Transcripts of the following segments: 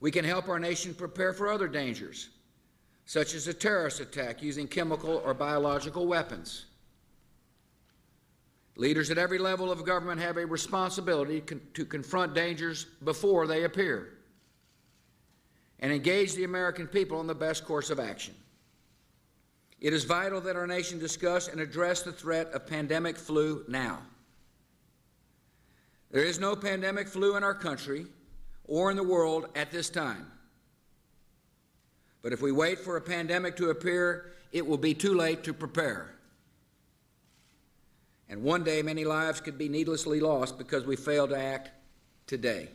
We can help our nation prepare for other dangers, such as a terrorist attack using chemical or biological weapons. Leaders at every level of government have a responsibility con- to confront dangers before they appear and engage the American people on the best course of action. It is vital that our nation discuss and address the threat of pandemic flu now. There is no pandemic flu in our country or in the world at this time. But if we wait for a pandemic to appear, it will be too late to prepare. And one day, many lives could be needlessly lost because we failed to act today.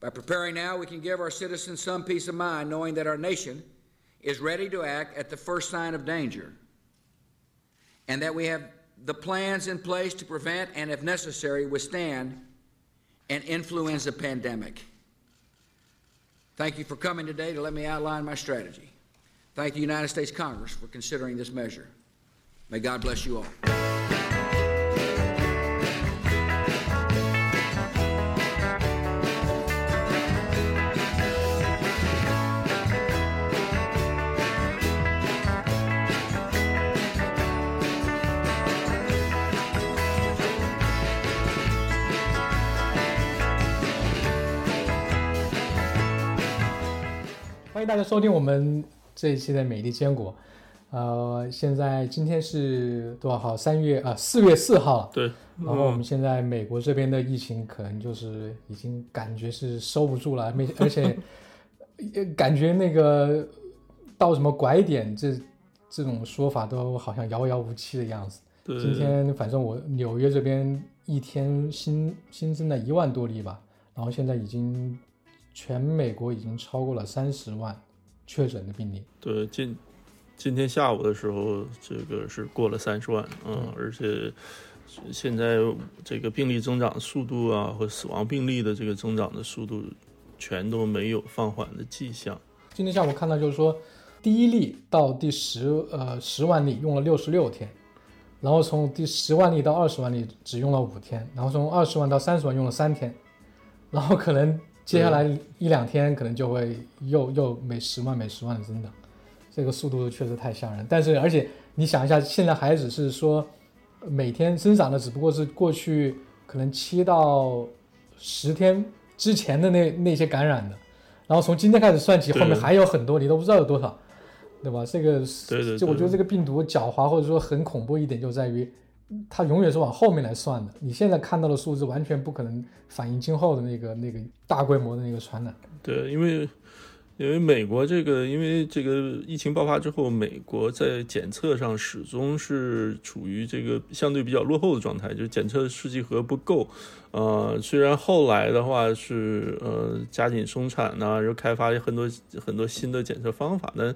By preparing now, we can give our citizens some peace of mind knowing that our nation is ready to act at the first sign of danger and that we have the plans in place to prevent and, if necessary, withstand an influenza pandemic. Thank you for coming today to let me outline my strategy. Thank the United States Congress for considering this measure. May God bless you all. 欢迎大家收听我们这一期的美丽坚果。呃，现在今天是多少号？三月啊，四月四号了。对，然后我们现在美国这边的疫情可能就是已经感觉是收不住了，没而且呃感觉那个到什么拐点这这种说法都好像遥遥无期的样子。对，今天反正我纽约这边一天新新增了一万多例吧，然后现在已经全美国已经超过了三十万确诊的病例。对今今天下午的时候，这个是过了三十万，嗯，而且现在这个病例增长速度啊，和死亡病例的这个增长的速度，全都没有放缓的迹象。今天下午看到就是说，第一例到第十呃十万例用了六十六天，然后从第十万例到二十万例只用了五天，然后从二十万到三十万用了三天，然后可能接下来一两天可能就会又又每十万每十万的增长，这个速度确实太吓人。但是而且你想一下，现在还只是说每天增长的只不过是过去可能七到十天之前的那那些感染的。然后从今天开始算起，后面还有很多，你都不知道有多少，对吧？这个对对就我觉得这个病毒狡猾或者说很恐怖一点，就在于它永远是往后面来算的。你现在看到的数字完全不可能反映今后的那个那个大规模的那个传染。对，因为因为美国这个，因为这个疫情爆发之后，美国在检测上始终是处于这个相对比较落后的状态，就检测试剂盒不够。呃，虽然后来的话是呃加紧生产呐、然后开发很多很多新的检测方法，但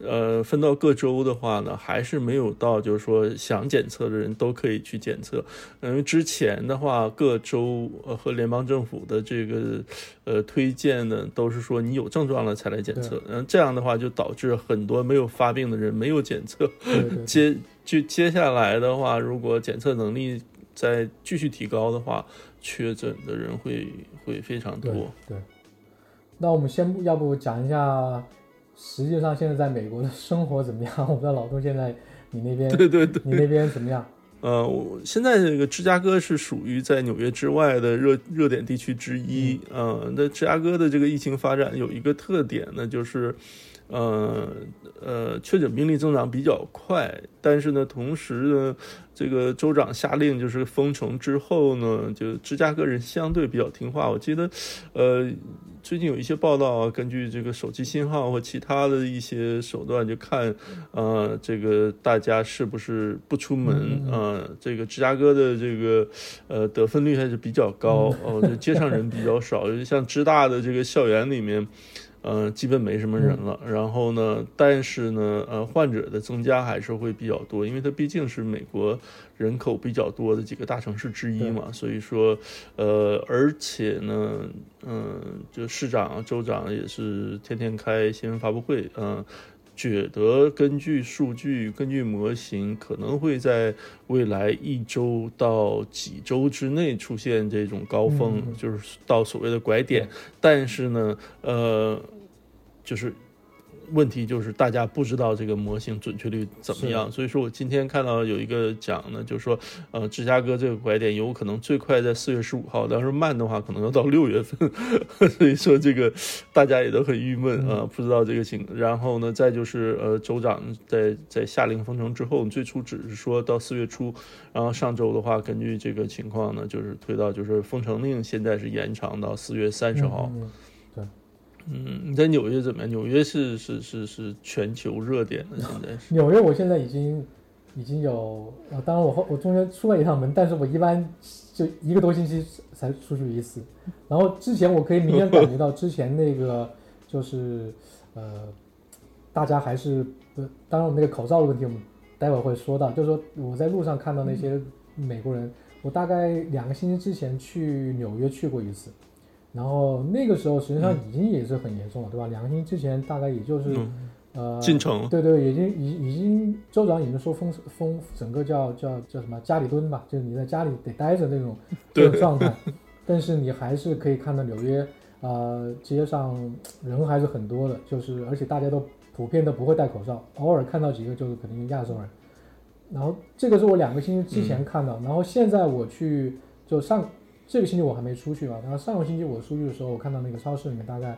呃分到各州的话呢，还是没有到就是说想检测的人都可以去检测。因为之前的话，各州呃和联邦政府的这个呃推荐呢，都是说你有症状了才来检测，嗯，这样的话就导致很多没有发病的人没有检测。对对对接就接下来的话，如果检测能力再继续提高的话，确诊的人会会非常多。对。那我们先要不讲一下，实际上现在在美国的生活怎么样？我不知道老杜现在你那边对对对，你那边怎么样？呃，我现在这个芝加哥是属于在纽约之外的热热点地区之一。呃，那芝加哥的这个疫情发展有一个特点呢，就是，呃呃，确诊病例增长比较快，但是呢，同时呢，这个州长下令就是封城之后呢，就芝加哥人相对比较听话。我记得，呃，最近有一些报道啊，根据这个手机信号或其他的一些手段，就看，呃，这个大家是不是不出门，呃，这个芝加哥的这个呃得分率还是比较高，哦、就街上人比较少，像芝大的这个校园里面。呃，基本没什么人了。然后呢，但是呢，呃，患者的增加还是会比较多，因为它毕竟是美国人口比较多的几个大城市之一嘛。所以说，呃，而且呢，嗯、就市长、州长也是天天开新闻发布会，嗯、觉得根据数据、根据模型，可能会在未来一周到几周之内出现这种高峰，就是到所谓的拐点。但是呢，呃，就是。问题就是大家不知道这个模型准确率怎么样，所以说我今天看到有一个讲呢，就是说，呃，芝加哥这个拐点有可能最快在四月十五号，但是慢的话可能要到六月份，所以说这个大家也都很郁闷啊，不知道这个情。然后呢，再就是呃，州长在在下令封城之后，最初只是说到四月初，然后上周的话，根据这个情况呢，就是推到就是封城令现在是延长到四月三十号。嗯，你在纽约怎么样？纽约是是是是全球热点的，现在是。纽约我现在已经已经有，呃，当然我后我中间出了一趟门，但是我一般就一个多星期才出去一次。然后之前我可以明显感觉到，之前那个就是呃，大家还是不，当然我那个口罩的问题，我们待会儿会说到。就是说我在路上看到那些美国人，我大概两个星期之前去纽约去过一次。然后那个时候实际上已经也是很严重了，对吧？两个星期之前大概也就是，呃，进城，对对，已经已已经州长已经说封封整个叫叫叫什么家里蹲吧，就是你在家里得待着那种 这种状态。但是你还是可以看到纽约呃街上人还是很多的，就是而且大家都普遍都不会戴口罩，偶尔看到几个就是可能亚洲人。然后这个是我两个星期之前看到，然后现在我去就上。这个星期我还没出去吧，然后上个星期我出去的时候，我看到那个超市里面大概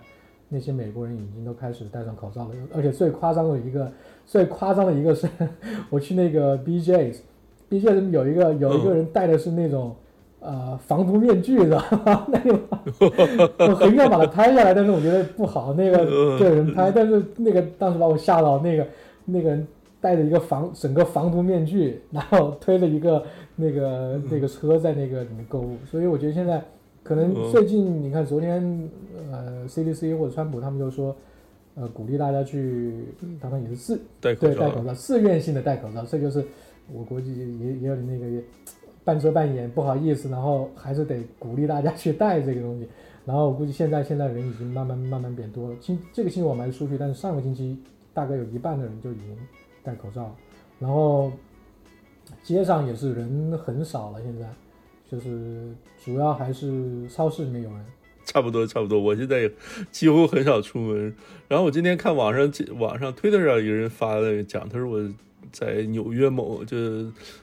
那些美国人已经都开始戴上口罩了，而且最夸张的一个，最夸张的一个是，我去那个 BJ's，BJ's 有一个有一个人戴的是那种呃防毒面具，知道吗？那个我很想把它拍下来，但是我觉得不好，那个个人拍，但是那个当时把我吓到，那个那个人戴着一个防整个防毒面具，然后推着一个。那个那个车在那个里面购物，所以我觉得现在可能最近你看昨天呃 CDC 或者川普他们就说，呃鼓励大家去，当然也是自对戴口罩，自愿性的戴口罩，这就是我估计也也有点那个半遮半掩不好意思，然后还是得鼓励大家去戴这个东西，然后我估计现在现在人已经慢慢慢慢变多了，今这个星期我没出去，但是上个星期大概有一半的人就已经戴口罩，然后。街上也是人很少了，现在就是主要还是超市里面有人。差不多，差不多。我现在也几乎很少出门。然后我今天看网上网上推特上有人发了讲，他说我。在纽约某就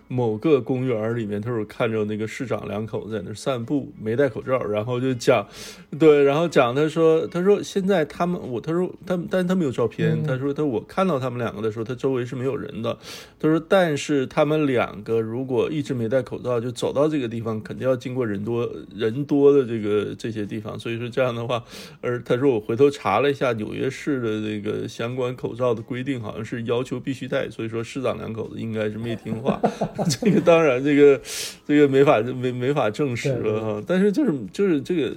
某个公园里面，他说看着那个市长两口子在那散步，没戴口罩，然后就讲，对，然后讲他说，他说现在他们我他说他但是他没有照片，他说他我看到他们两个的时候，他周围是没有人的，他说但是他们两个如果一直没戴口罩，就走到这个地方，肯定要经过人多人多的这个这些地方，所以说这样的话，而他说我回头查了一下纽约市的这个相关口罩的规定，好像是要求必须戴，所以说是。长两口子应该是没听话，这个当然，这个这个没法没没法证实了哈。但是就是就是这个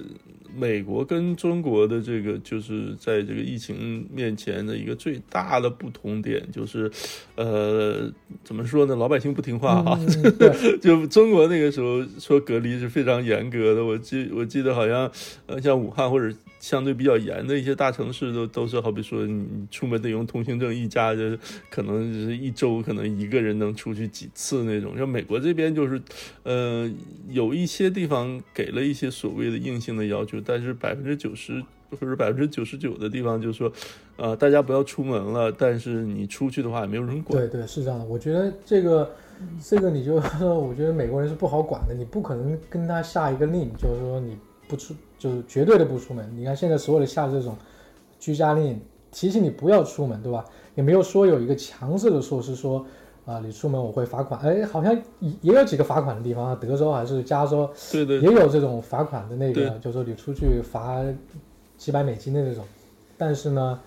美国跟中国的这个就是在这个疫情面前的一个最大的不同点就是，呃，怎么说呢？老百姓不听话 哈。就中国那个时候说隔离是非常严格的，我记我记得好像呃像武汉或者。相对比较严的一些大城市都都是好比说你出门得用通行证，一家就可能是一周可能一个人能出去几次那种。像美国这边就是，呃，有一些地方给了一些所谓的硬性的要求，但是百分之九十或者百分之九十九的地方就是说，呃，大家不要出门了，但是你出去的话也没有人管。对对，是这样的。我觉得这个这个你就，我觉得美国人是不好管的，你不可能跟他下一个令，就是说你不出。就是绝对的不出门。你看现在所有的下这种居家令，提醒你不要出门，对吧？也没有说有一个强制的措施说，啊，你出门我会罚款。哎，好像也也有几个罚款的地方啊，德州还是加州，对对，也有这种罚款的那个，就是说你出去罚几百美金的那种。但是呢，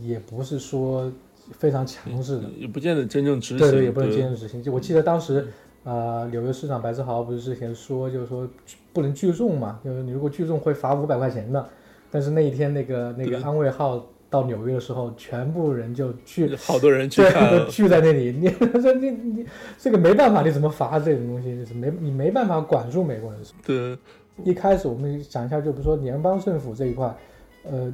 也不是说非常强制的，也不见得真正执行。对对，也不能真正执行。就我记得当时。啊，纽约市长白志豪不是之前说，就是说不能聚众嘛，就是你如果聚众会罚五百块钱的。但是那一天那个那个安慰号到纽约的时候，全部人就聚，好多人去都 聚在那里。你 说你你这个没办法，你怎么罚这种东西？就是没你没办法管住美国人。对，一开始我们讲一下，就比如说联邦政府这一块，呃，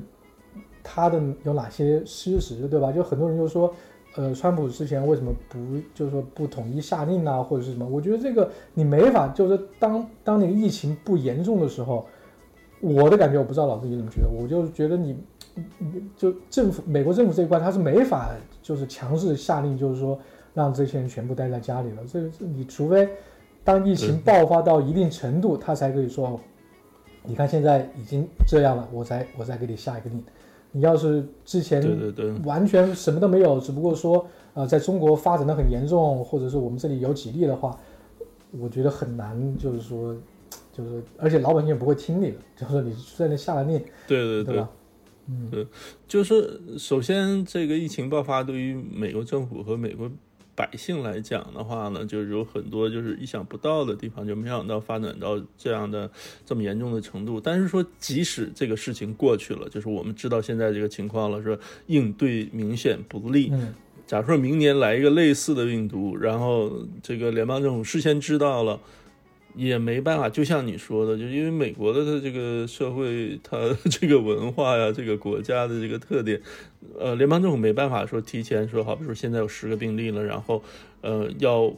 他的有哪些失实，对吧？就很多人就说，呃，川普之前为什么不就是说不统一下令啊，或者是什么？我觉得这个你没法，就是当当那个疫情不严重的时候，我的感觉我不知道老师你怎么觉得，我就觉得，你就政府美国政府这一块他是没法就是强制下令，就是说让这些人全部待在家里了。这你除非当疫情爆发到一定程度，他才可以说，你看现在已经这样了，我才我才给你下一个令。你要是之前对对对，完全什么都没有，只不过说呃在中国发展的很严重，或者是我们这里有几例的话，我觉得很难，就是说。就是，而且老百姓也不会听你的，就是你在那下了令，对对对吧？嗯，对，就是首先这个疫情爆发对于美国政府和美国百姓来讲的话呢，就是有很多就是意想不到的地方，就没想到发展到这样的这么严重的程度。但是说，即使这个事情过去了，就是我们知道现在这个情况了，说应对明显不利。嗯，假如说明年来一个类似的病毒，然后这个联邦政府事先知道了。也没办法，就像你说的，就因为美国的它这个社会，它 这个文化呀，这个国家的这个特点，呃，联邦政府没办法说提前说，好比如说现在有十个病例了，然后，呃，要。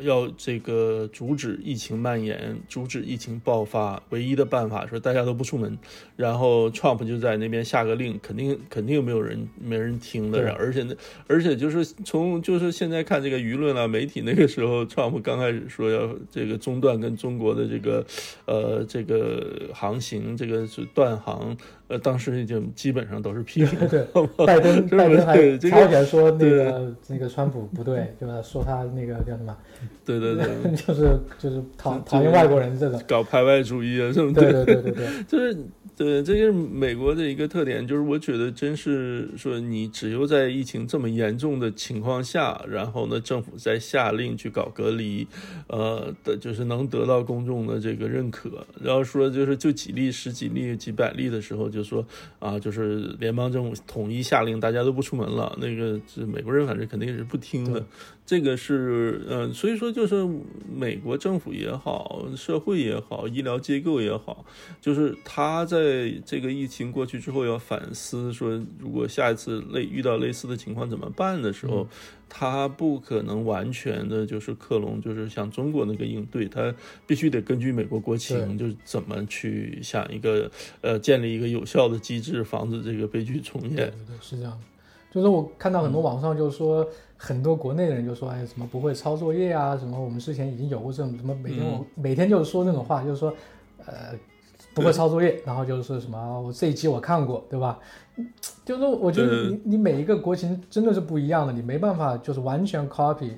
要这个阻止疫情蔓延，阻止疫情爆发，唯一的办法说大家都不出门，然后 Trump 就在那边下个令，肯定肯定没有人没人听的，而且呢，而且就是从就是现在看这个舆论啊，媒体那个时候，Trump 刚开始说要这个中断跟中国的这个呃这个航行，这个是断航。呃，当时已经基本上都是批评，对，拜登拜登还吵起来说那个那个川普不对，对吧？说他那个叫什么？对对对，就是就是讨讨厌外国人这种，搞排外主义啊，是不？对对对对对，就是。对，这是美国的一个特点，就是我觉得真是说，你只有在疫情这么严重的情况下，然后呢，政府在下令去搞隔离，呃的，就是能得到公众的这个认可。然后说就是就几例、十几例、几百例的时候，就说啊，就是联邦政府统一下令，大家都不出门了。那个是美国人，反正肯定是不听的。这个是，嗯，所以说就是美国政府也好，社会也好，医疗机构也好，就是他在这个疫情过去之后要反思，说如果下一次类遇到类似的情况怎么办的时候，他不可能完全的就是克隆，就是像中国那个应对，他必须得根据美国国情，就是怎么去想一个，呃，建立一个有效的机制，防止这个悲剧重演。对对，是这样。就是我看到很多网上就是说。很多国内的人就说：“哎，什么不会抄作业啊？什么我们之前已经有过这种什么每天我每天就是说那种话，就是说，呃，不会抄作业，然后就是什么我这一期我看过，对吧？就是我觉得你你每一个国情真的是不一样的，你没办法就是完全 copy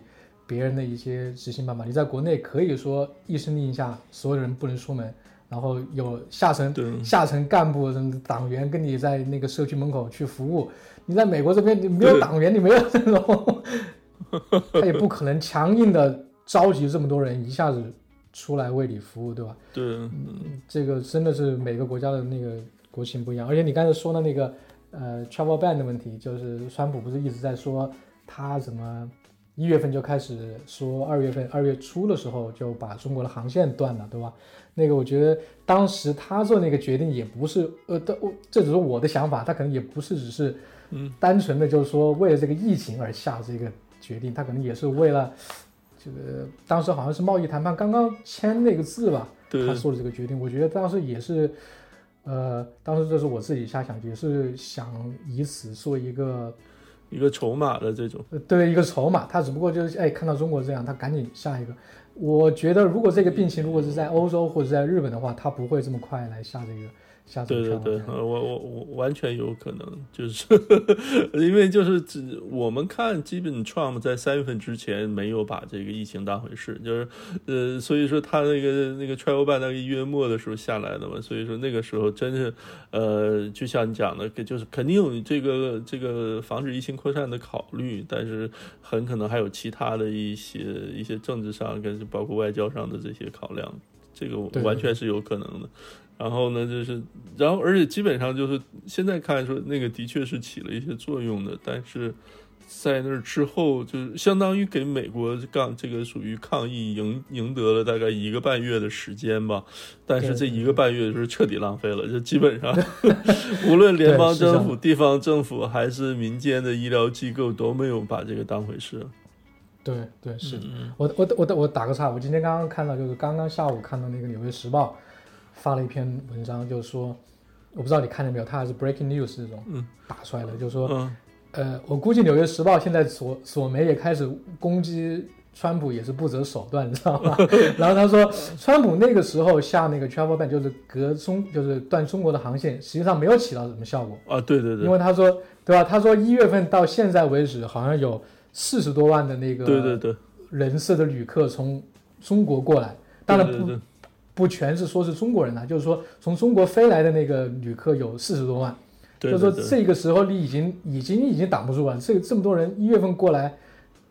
别人的一些执行办法。你在国内可以说一声令下，所有人不能出门，然后有下层下层干部、党员跟你在那个社区门口去服务。”你在美国这边，你没有党员，你没有这种，他也不可能强硬的召集这么多人一下子出来为你服务，对吧？对，这个真的是每个国家的那个国情不一样。而且你刚才说的那个呃 travel ban 的问题，就是川普不是一直在说他怎么一月份就开始说二月份二月初的时候就把中国的航线断了，对吧？那个我觉得当时他做那个决定也不是呃，这只是我的想法，他可能也不是只是。嗯，单纯的就是说为了这个疫情而下这个决定，他可能也是为了这个当时好像是贸易谈判刚刚签那个字吧，他做的这个决定。我觉得当时也是，呃，当时这是我自己瞎想，也是想以此做一个一个筹码的这种，对，一个筹码。他只不过就是哎，看到中国这样，他赶紧下一个。我觉得如果这个病情如果是在欧洲或者在日本的话，他不会这么快来下这个。对对对，我我我完全有可能，就是 因为就是我们看，基本 Trump 在三月份之前没有把这个疫情当回事，就是呃，所以说他那个那个 Travel ban 那个一月末的时候下来的嘛，所以说那个时候真是呃，就像你讲的，就是肯定有这个这个防止疫情扩散的考虑，但是很可能还有其他的一些一些政治上跟包括外交上的这些考量，这个完全是有可能的。然后呢，就是，然后而且基本上就是现在看说那个的确是起了一些作用的，但是在那之后，就是相当于给美国抗这个属于抗议赢赢得了大概一个半月的时间吧。但是这一个半月就是彻底浪费了，就基本上无论联邦政府、地方政府还是民间的医疗机构都没有把这个当回事。对对，是我我我我打个岔，我今天刚刚看到，就是刚刚下午看到那个《纽约时报》发了一篇文章，就是说，我不知道你看见没有，他还是 breaking news 这种打出来的，就是说，呃，我估计《纽约时报》现在所所媒也开始攻击川普，也是不择手段，你知道吗？然后他说，川普那个时候下那个 travel ban，就是隔中，就是断中国的航线，实际上没有起到什么效果啊。对对对，因为他说，对吧？他说一月份到现在为止，好像有。四十多万的那个对对对人次的旅客从中国过来，当然不不全是说是中国人呐，就是说从中国飞来的那个旅客有四十多万，就是说这个时候你已经已经已经挡不住了，这这么多人一月份过来，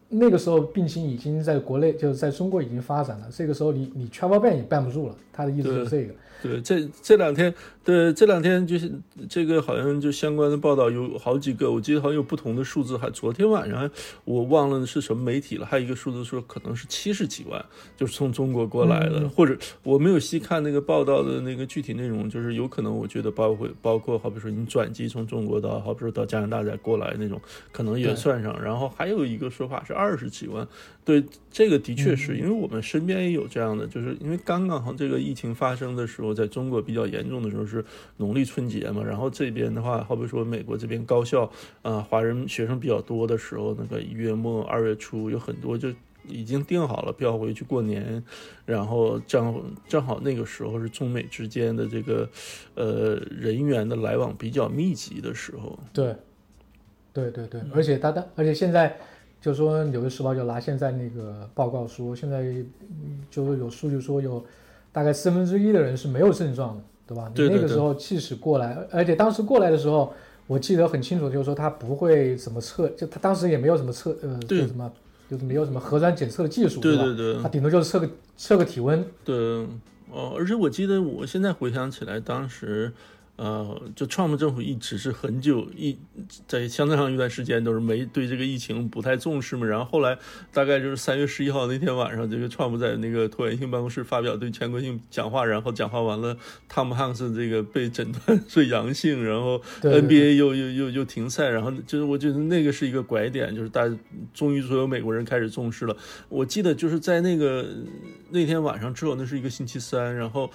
那个时候病情已经在国内就是在中国已经发展了，这个时候你你 travel ban 也办不住了，他的意思是这个。对，这这两天，对这两天就是这个，好像就相关的报道有好几个，我记得好像有不同的数字。还昨天晚上我忘了是什么媒体了，还有一个数字说可能是七十几万，就是从中国过来的，或者我没有细看那个报道的那个具体内容，就是有可能我觉得包括包括好比说你转机从中国到好比说到加拿大再过来那种，可能也算上。然后还有一个说法是二十几万。对，这个的确是因为我们身边也有这样的，就是因为刚刚好这个疫情发生的时候，在中国比较严重的时候是农历春节嘛，然后这边的话，好比说美国这边高校啊，华人学生比较多的时候，那个一月末二月初有很多就已经订好了票回去过年，然后正正好那个时候是中美之间的这个呃人员的来往比较密集的时候。对，对对对，而且他的而且现在。就说《纽约时报》就拿现在那个报告说，现在就是有数据说有大概四分之一的人是没有症状的，对吧？你那个时候即使过来，而且当时过来的时候，我记得很清楚，就是说他不会怎么测，就他当时也没有什么测，呃，就什么就是没有什么核酸检测的技术，对对对，他顶多就是测个测个体温。对，哦，而且我记得我现在回想起来，当时。呃，就 Trump 政府一直是很久一在相当长一段时间都是没对这个疫情不太重视嘛，然后后来大概就是三月十一号那天晚上，这个 Trump 在那个椭圆形办公室发表对全国性讲话，然后讲话完了，Tom Hanks 这个被诊断是阳性，然后 NBA 又又又又停赛，然后就是我觉得那个是一个拐点，就是大家终于所有美国人开始重视了。我记得就是在那个那天晚上之后，那是一个星期三，然后。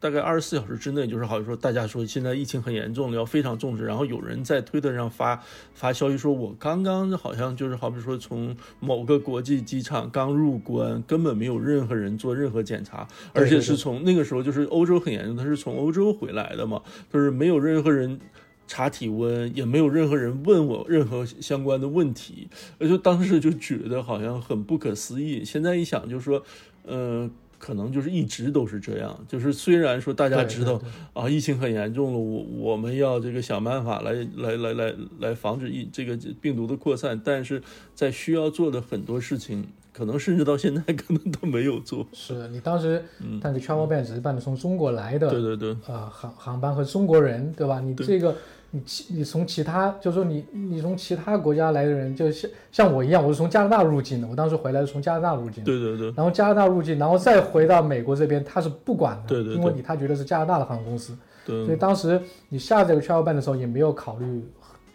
大概二十四小时之内，就是好像说大家说现在疫情很严重，要非常重视。然后有人在推特上发发消息说，我刚刚好像就是好比说从某个国际机场刚入关，根本没有任何人做任何检查，而且是从那个时候就是欧洲很严重，他是从欧洲回来的嘛，就是没有任何人查体温，也没有任何人问我任何相关的问题，我就当时就觉得好像很不可思议。现在一想，就是说，嗯。可能就是一直都是这样，就是虽然说大家知道啊，疫情很严重了，我我们要这个想办法来来来来来防止疫这个病毒的扩散，但是在需要做的很多事情，可能甚至到现在 可能都没有做。是你当时，但是 travel ban 只是办的从中国来的，对对对，啊航航班和中国人，对吧？你这个。你其你从其他，就是说你你从其他国家来的人，就像像我一样，我是从加拿大入境的。我当时回来是从加拿大入境，对对对。然后加拿大入境，然后再回到美国这边，他是不管的，对对。因为你他觉得是加拿大的航空公司，对。所以当时你下这个 travel ban 的时候，也没有考虑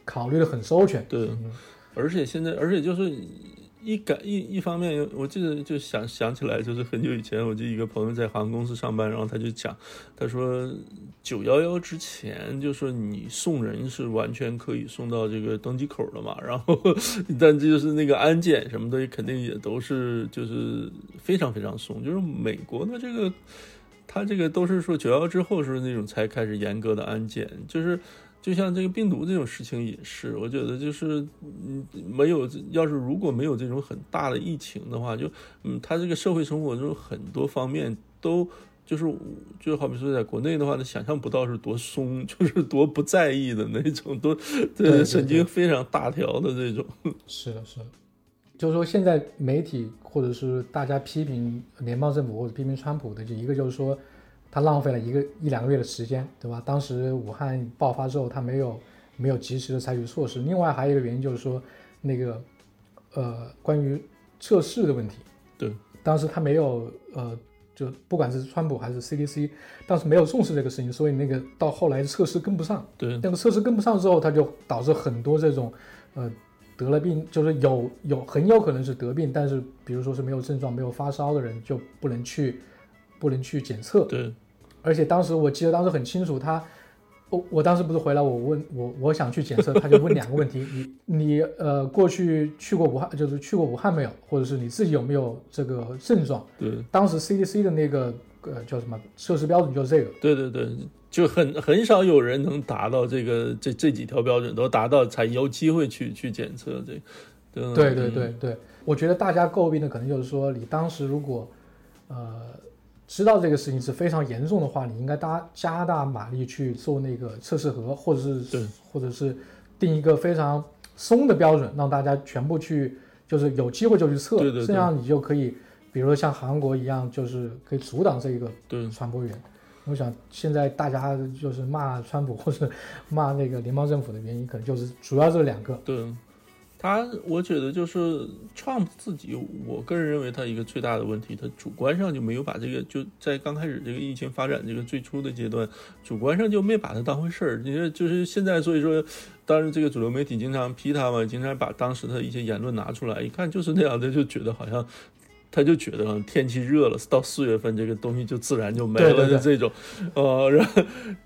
考虑的很周全，对。而且现在，而且就是。一感一一方面，我记得就想想起来，就是很久以前，我记得一个朋友在航空公司上班，然后他就讲，他说九幺幺之前，就说你送人是完全可以送到这个登机口的嘛，然后但这就是那个安检什么的，肯定也都是就是非常非常松，就是美国的这个，他这个都是说九幺之后是那种才开始严格的安检，就是。就像这个病毒这种事情也是，我觉得就是，嗯，没有，要是如果没有这种很大的疫情的话，就，嗯，他这个社会生活中很多方面都就是，就好比说在国内的话，他想象不到是多松，就是多不在意的那种，多 神经非常大条的这种。是的，是的，就是说现在媒体或者是大家批评联邦政府或者批评川普的，就一个就是说。他浪费了一个一两个月的时间，对吧？当时武汉爆发之后，他没有没有及时的采取措施。另外还有一个原因就是说，那个呃关于测试的问题。对，当时他没有呃，就不管是川普还是 CDC，当时没有重视这个事情，所以那个到后来测试跟不上。对那个测试跟不上之后，他就导致很多这种呃得了病，就是有有很有可能是得病，但是比如说是没有症状、没有发烧的人就不能去不能去检测。对而且当时我记得当时很清楚，他，我我当时不是回来，我问我我想去检测，他就问两个问题，你你呃过去去过武汉，就是去过武汉没有，或者是你自己有没有这个症状？对当时 CDC 的那个呃叫什么测试标准就是这个，对对对，就很很少有人能达到这个这这几条标准都达到，才有机会去去检测这。对对对对对，我觉得大家诟病的可能就是说，你当时如果呃知道这个事情是非常严重的话，你应该大加大马力去做那个测试盒，或者是或者是定一个非常松的标准，让大家全部去就是有机会就去测，对对对这样你就可以，比如说像韩国一样，就是可以阻挡这个对传播源。我想现在大家就是骂川普或者骂那个联邦政府的原因，可能就是主要这两个。对，他我觉得就是 Trump 自己，我个人认为他一个最大的问题，他主观上就没有把这个就在刚开始这个疫情发展这个最初的阶段，主观上就没把它当回事儿。你说就是现在，所以说，当然这个主流媒体经常批他嘛，经常把当时的一些言论拿出来，一看就是那样的，就觉得好像。他就觉得天气热了，到四月份这个东西就自然就没了，就这种，呃，然后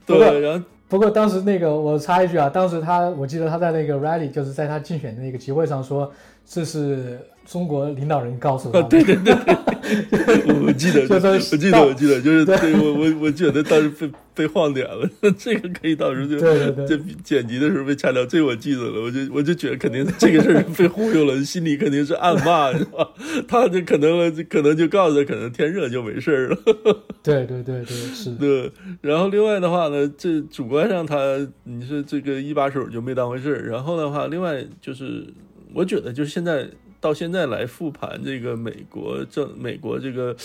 对，然后不过当时那个我插一句啊，当时他我记得他在那个 rally，就是在他竞选的那个集会上说，这是中国领导人告诉他的。对对对对，我 我记得，就说我记得，我记得，就是对我我我觉得当时被被晃点了，这个可以到时候就对对对就剪辑的时候被掐掉，这个我记得了，我就我就觉得肯定这个事儿被忽悠了，心里肯定是暗骂，是吧？他就可能可能就告诉他，可能天热就没事儿了。对对对对，是的。对，然后另外的话呢，这主观上他你是这个一把手就没当回事儿。然后的话，另外就是我觉得就是现在到现在来复盘这个美国政美国这个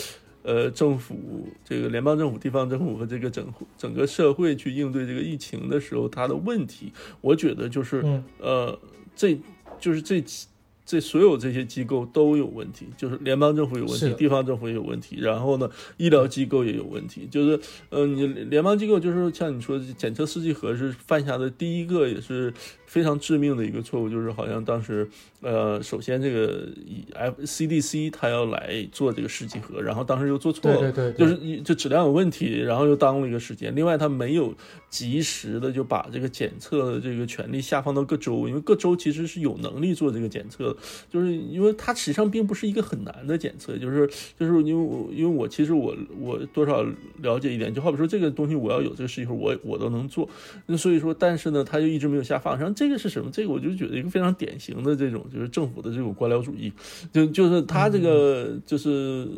呃政府这个联邦政府、地方政府和这个整整个社会去应对这个疫情的时候，它的问题，我觉得就是、嗯呃这就是这这所有这些机构都有问题，就是联邦政府有问题，地方政府也有问题，然后呢，医疗机构也有问题。就是，呃，你联邦机构就是像你说的，检测试剂盒是犯下的第一个也是非常致命的一个错误，就是好像当时，呃，首先这个以 F CDC 它要来做这个试剂盒，然后当时又做错了，对对就是一就质量有问题，然后又耽误了一个时间。另外，它没有及时的就把这个检测的这个权利下放到各州，因为各州其实是有能力做这个检测的，就是因为它实际上并不是一个很难的检测，就是就是因为我因为我其实我我多少了解一点，就好比说这个东西我要有这个试剂盒，我我都能做，那所以说，但是呢，它就一直没有下放。然后这个是什么？这个我就觉得一个非常典型的这种就是政府的这种官僚主义，就就是他这个就是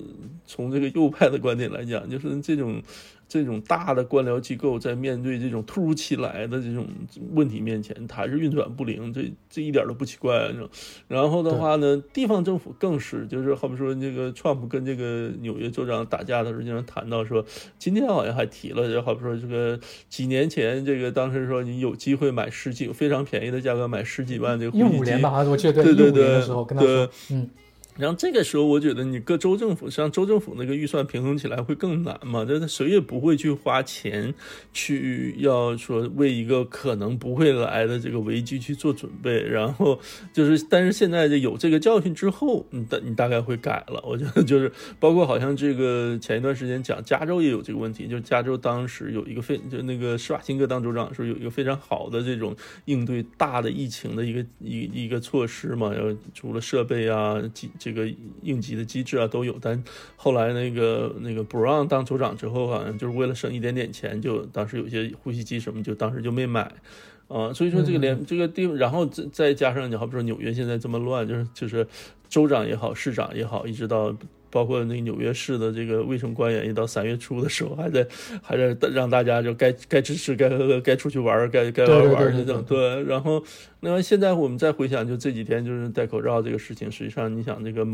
从这个右派的观点来讲，就是这种。这种大的官僚机构在面对这种突如其来的这种问题面前，它还是运转不灵，这这一点都不奇怪。然后的话呢，地方政府更是，就是好比说这个 Trump 跟这个纽约州长打架的时候，经常谈到说，今天好像还提了，就好比说这个几年前，这个当时说你有机会买十几非常便宜的价格买十几万这五年吧，我记得对对对时候跟他说，嗯，然后这个时候，我觉得你各州政府，实际上州政府那个预算平衡起来会更难嘛，这谁也不会去花钱去要说为一个可能不会来的这个危机去做准备。然后就是，但是现在就有这个教训之后，你大你大概会改了。我觉得就是包括好像这个前一段时间讲加州也有这个问题，就是加州当时有一个非就那个施瓦辛格当州长的时候有一个非常好的这种应对大的疫情的一个一一个措施嘛，然后除了设备啊这个应急的机制啊都有，但后来那个那个 Brown 当州长之后，好像就是为了省一点点钱，就当时有些呼吸机什么就当时就没买。啊、所以说这个连、这个地，然后再再加上你好比说纽约现在这么乱，就是就是州长也好，市长也好，一直到包括那个纽约市的这个卫生官员，一到三月初的时候，还在 还在让大家就该该吃吃、该喝喝、该出去玩儿、该 该玩儿玩儿对对对这种。对，然后那么现在我们再回想，就这几天就是戴口罩这个事情，实际上你想这个。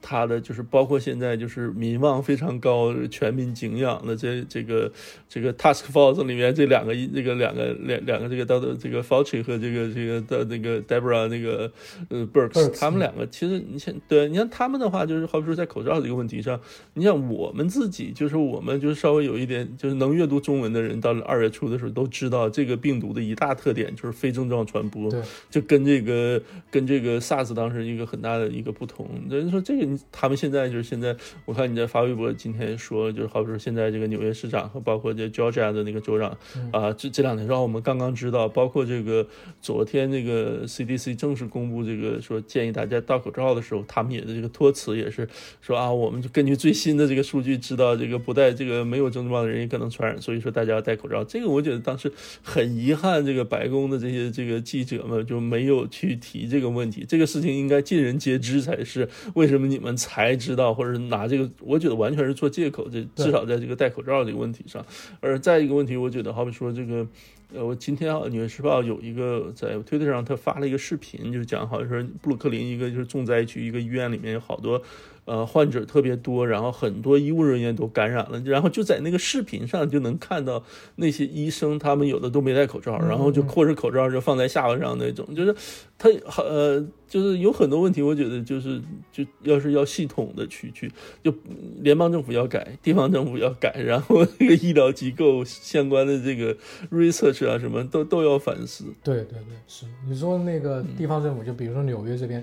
他的就是包括现在就是民望非常高、全民敬仰的这这个这个 Task Force 里面这两个这个两个两两个这个到的这个 Fauci 和这个这个的那个 Deborah 那个呃 Burks，他们两个其实你像对，你像他们的话就是好比说在口罩这个问题上，你像我们自己就是我们就是稍微有一点就是能阅读中文的人，到了二月初的时候都知道这个病毒的一大特点就是非症状传播，就跟这个跟这个 SARS 当时一个很大的一个不同。人说这个。他们现在就是现在，我看你在发微博，今天说就是，好比说现在这个纽约市长和包括这 Georgia 的那个州长啊，这这两天让我们刚刚知道，包括这个昨天这个 CDC 正式公布这个说建议大家戴口罩的时候，他们也的这个托词也是说啊，我们就根据最新的这个数据知道，这个不戴这个没有症状的人也可能传染，所以说大家要戴口罩。这个我觉得当时很遗憾，这个白宫的这些这个记者们就没有去提这个问题，这个事情应该尽人皆知才是。为什么你？你们才知道，或者是拿这个，我觉得完全是做借口。这至少在这个戴口罩这个问题上，而再一个问题，我觉得好比说这个，呃，我今天啊，《纽约时报》有一个在推特上，他发了一个视频，就是讲好像说布鲁克林一个就是重灾区，一个医院里面有好多。呃，患者特别多，然后很多医务人员都感染了，然后就在那个视频上就能看到那些医生，他们有的都没戴口罩，然后就或者口罩就放在下巴上那种，就是他呃，就是有很多问题，我觉得就是就要是要系统的去去，就联邦政府要改，地方政府要改，然后那个医疗机构相关的这个 research 啊什么都都要反思。对对对，是你说那个地方政府，就比如说纽约这边。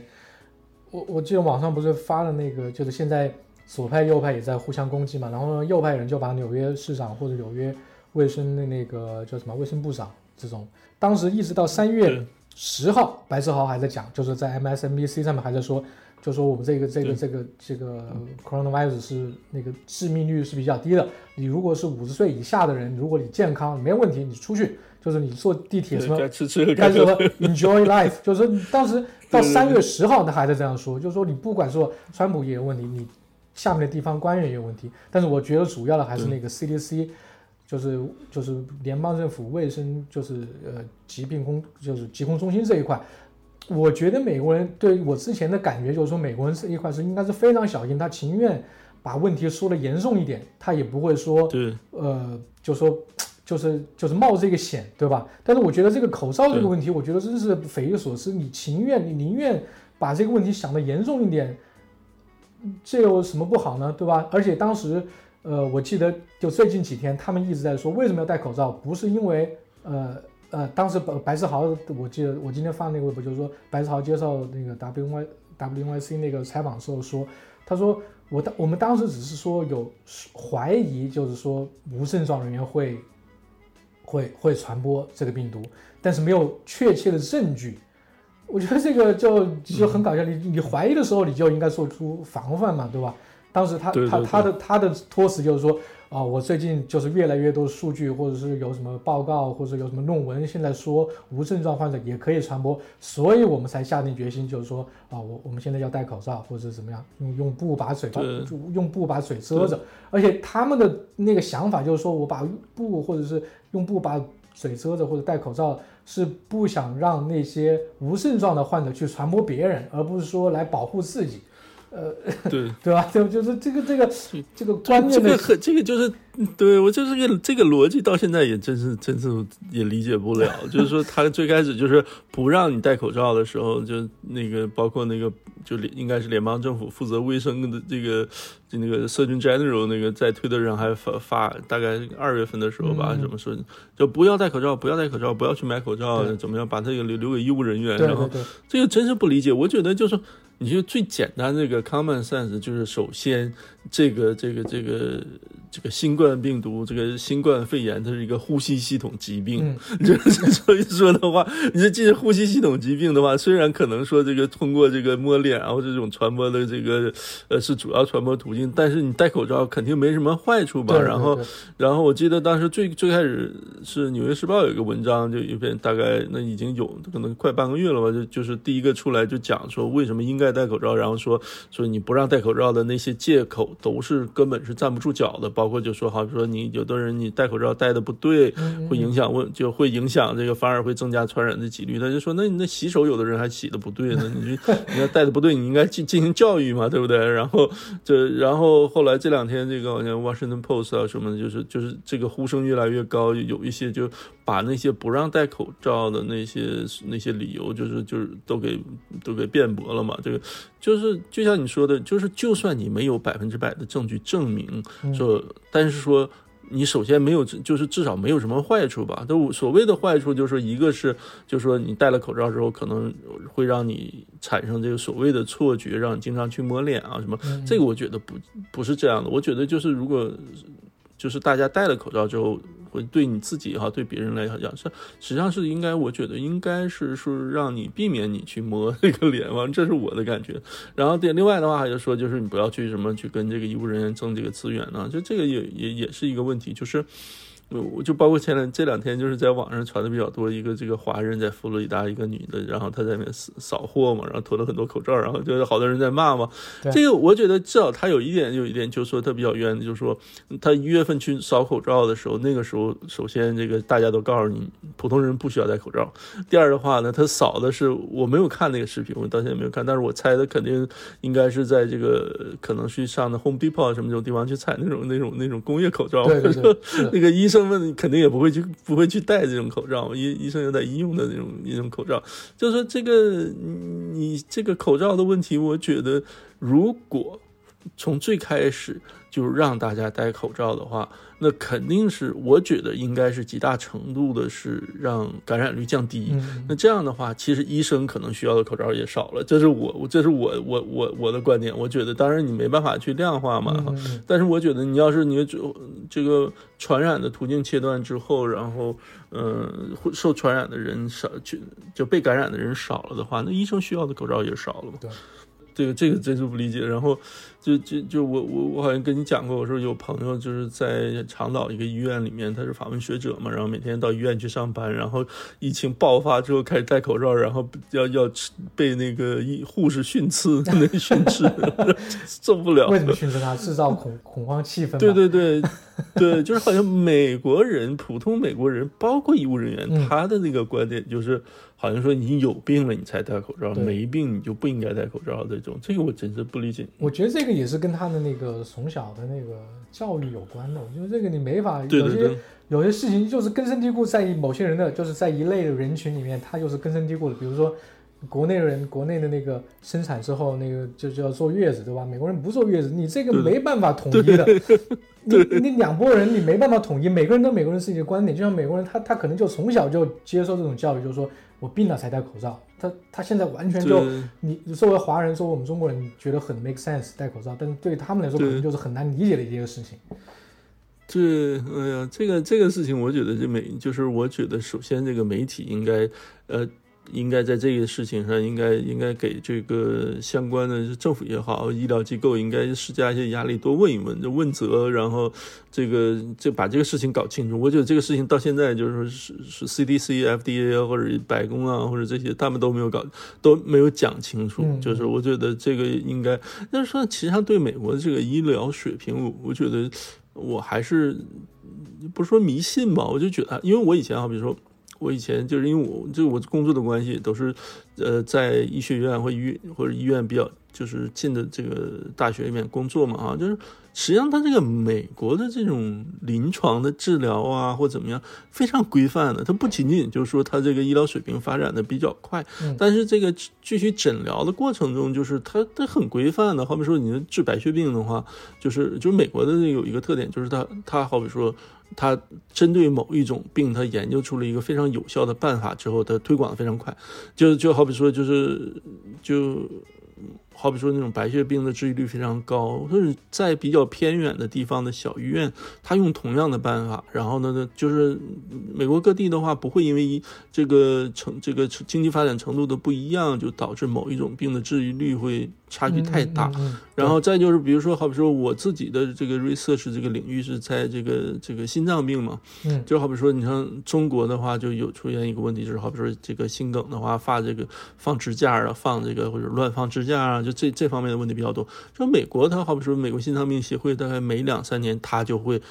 我我记得网上不是发了那个，就是现在左派右派也在互相攻击嘛，然后右派人就把纽约市长或者纽约卫生的那个叫什么卫生部长这种，当时一直到三月十号，白志豪还在讲，就是在 MSNBC 上面还在说，就说我们这个这个这个这个 coronavirus 是那个致命率是比较低的，你如果是五十岁以下的人，如果你健康没问题，你出去。就是你坐地铁什么，该吃吃，该什么 enjoy life。就是当时到三月十号，他还在这样说，就是说你不管说川普也有问题，你下面的地方官员也有问题。但是我觉得主要的还是那个 CDC，就是就是联邦政府卫生就是呃疾病控就是疾控中心这一块。我觉得美国人对我之前的感觉就是说，美国人这一块是应该是非常小心，他情愿把问题说的严重一点，他也不会说对呃就说。就是就是冒这个险，对吧？但是我觉得这个口罩这个问题，我觉得真是匪夷所思。你情愿，你宁愿把这个问题想的严重一点，这有什么不好呢？对吧？而且当时，呃，我记得就最近几天，他们一直在说为什么要戴口罩，不是因为，呃呃，当时白白志豪，我记得我今天发那个微博，就是说白志豪接受那个 W Y W Y C 那个采访时候说，他说我当我们当时只是说有怀疑，就是说无症状人员会。会会传播这个病毒，但是没有确切的证据。我觉得这个就就很搞笑。你你怀疑的时候，你就应该做出防范嘛，对吧？当时他他他的他的托词就是说。啊，我最近就是越来越多数据，或者是有什么报告，或者有什么论文，现在说无症状患者也可以传播，所以我们才下定决心，就是说啊，我我们现在要戴口罩，或者怎么样，用用布把嘴巴用布把嘴遮着。而且他们的那个想法就是说，我把布或者是用布把嘴遮着，或者戴口罩，是不想让那些无症状的患者去传播别人，而不是说来保护自己。呃，对 对吧？就就是这个这个这个观念，这个很这个就是，对我就是个这个逻辑，到现在也真是真是也理解不了。就是说，他最开始就是不让你戴口罩的时候，就那个包括那个就应该是联邦政府负责卫生的这个就那个 Surgeon General 那个在推特上还发发，大概二月份的时候吧，怎么说就不要戴口罩，不要戴口罩，不要去买口罩，怎么样把这个留留给医务人员？然后这个真是不理解。我觉得就是。你就最简单这个 common sense 就是首先这个这个这个这个新冠病毒这个新冠肺炎它是一个呼吸系统疾病，就是所以说的话，你这进呼吸系统疾病的话，虽然可能说这个通过这个摸脸然后这种传播的这个呃是主要传播途径，但是你戴口罩肯定没什么坏处吧？然后然后我记得当时最最开始是纽约时报有一个文章，就一篇大概那已经有可能快半个月了吧，就就是第一个出来就讲说为什么应该。戴戴口罩，然后说说你不让戴口罩的那些借口都是根本是站不住脚的，包括就说，好比说你有的人你戴口罩戴的不对，会影响问就会影响这个，反而会增加传染的几率。他就说，那你那洗手有的人还洗的不对呢，你就 你要戴的不对，你应该进进行教育嘛，对不对？然后这然后后来这两天这个好像 Washington Post 啊什么的，就是就是这个呼声越来越高，有一些就把那些不让戴口罩的那些那些理由，就是就是都给都给辩驳了嘛，这个。就是就像你说的，就是就算你没有百分之百的证据证明说，但是说你首先没有，就是至少没有什么坏处吧？都所谓的坏处，就是一个是，就是说你戴了口罩之后，可能会让你产生这个所谓的错觉，让你经常去摸脸啊什么。这个我觉得不不是这样的。我觉得就是如果就是大家戴了口罩之后。会对你自己也好，对别人来讲是，实际上是应该，我觉得应该是说让你避免你去摸那个脸嘛，这是我的感觉。然后另另外的话，还是说就是你不要去什么去跟这个医务人员争这个资源呢，就这个也也也是一个问题，就是。我就包括前两这两天，就是在网上传的比较多，一个这个华人在佛罗里达，一个女的，然后她在那边扫扫货嘛，然后囤了很多口罩，然后就是好多人在骂嘛。这个我觉得至少她有一点，有一点就是说她比较冤的，就是说她一月份去扫口罩的时候，那个时候首先这个大家都告诉你，普通人不需要戴口罩。第二的话呢，她扫的是我没有看那个视频，我到现在没有看，但是我猜的肯定应该是在这个可能去上的 Home Depot 什么这种地方去采那种那种那种工业口罩。对对对，那个医生。肯定也不会去不会去戴这种口罩，医医生有点医用的那种一种口罩，就是说这个你这个口罩的问题，我觉得如果从最开始就让大家戴口罩的话。那肯定是，我觉得应该是极大程度的是让感染率降低。那这样的话，其实医生可能需要的口罩也少了。这是我，这是我，我，我，我的观点。我觉得，当然你没办法去量化嘛。但是我觉得，你要是你这个传染的途径切断之后，然后，嗯，受传染的人少，就就被感染的人少了的话，那医生需要的口罩也少了嘛。对。这个这个真是不理解，然后就就就我我我好像跟你讲过，我说有朋友就是在长岛一个医院里面，他是法文学者嘛，然后每天到医院去上班，然后疫情爆发之后开始戴口罩，然后要要被那个医护士训斥，那训斥 受不了。为什么训斥他？制造恐恐慌气氛？对对对对，就是好像美国人，普通美国人，包括医务人员，他的那个观点就是。好像说你有病了你才戴口罩，没病你就不应该戴口罩这种，这个我真是不理解。我觉得这个也是跟他的那个从小的那个教育有关的。我觉得这个你没法，有些有些事情就是根深蒂固在某些人的，就是在一类的人群里面，他就是根深蒂固的。比如说国内人，国内的那个生产之后那个就就要坐月子，对吧？美国人不坐月子，你这个没办法统一的。你你两拨人你没办法统一，每个人都每个人自己的观点。就像美国人，他他可能就从小就接受这种教育，就是说。我病了才戴口罩，他他现在完全就你作为华人，作为我们中国人，觉得很 make sense 戴口罩，但是对他们来说可能就是很难理解的一个事情。这哎呀，这个这个事情，我觉得这媒就是我觉得，首先这个媒体应该呃。应该在这个事情上，应该应该给这个相关的政府也好，医疗机构应该施加一些压力，多问一问，就问责，然后这个就把这个事情搞清楚。我觉得这个事情到现在就是说是是 CDC、FDA 或者白宫啊，或者这些他们都没有搞，都没有讲清楚。就是我觉得这个应该，但是说其实上对美国的这个医疗水平，我我觉得我还是不是说迷信吧，我就觉得，因为我以前啊，比如说。我以前就是因为我就我工作的关系，都是，呃，在医学院或医或者医院比较就是近的这个大学里面工作嘛啊，就是实际上它这个美国的这种临床的治疗啊或怎么样非常规范的，它不仅仅就是说它这个医疗水平发展的比较快，但是这个继续诊疗的过程中，就是它它很规范的。好比说你治白血病的话，就是就是美国的有一个特点，就是它它好比说。他针对某一种病，他研究出了一个非常有效的办法之后，他推广的非常快。就就好比说，就是就。好比说那种白血病的治愈率非常高，就是在比较偏远的地方的小医院，他用同样的办法，然后呢，就是美国各地的话，不会因为这个成这个经济发展程度的不一样，就导致某一种病的治愈率会差距太大。然后再就是，比如说，好比说我自己的这个 research 这个领域是在这个这个心脏病嘛，嗯，就好比说，你像中国的话，就有出现一个问题，就是好比说这个心梗的话，发这个放支架啊，放这个或者乱放支架啊。就这这方面的问题比较多。就美国，它好比说美国心脏病协会，大概每两三年它就会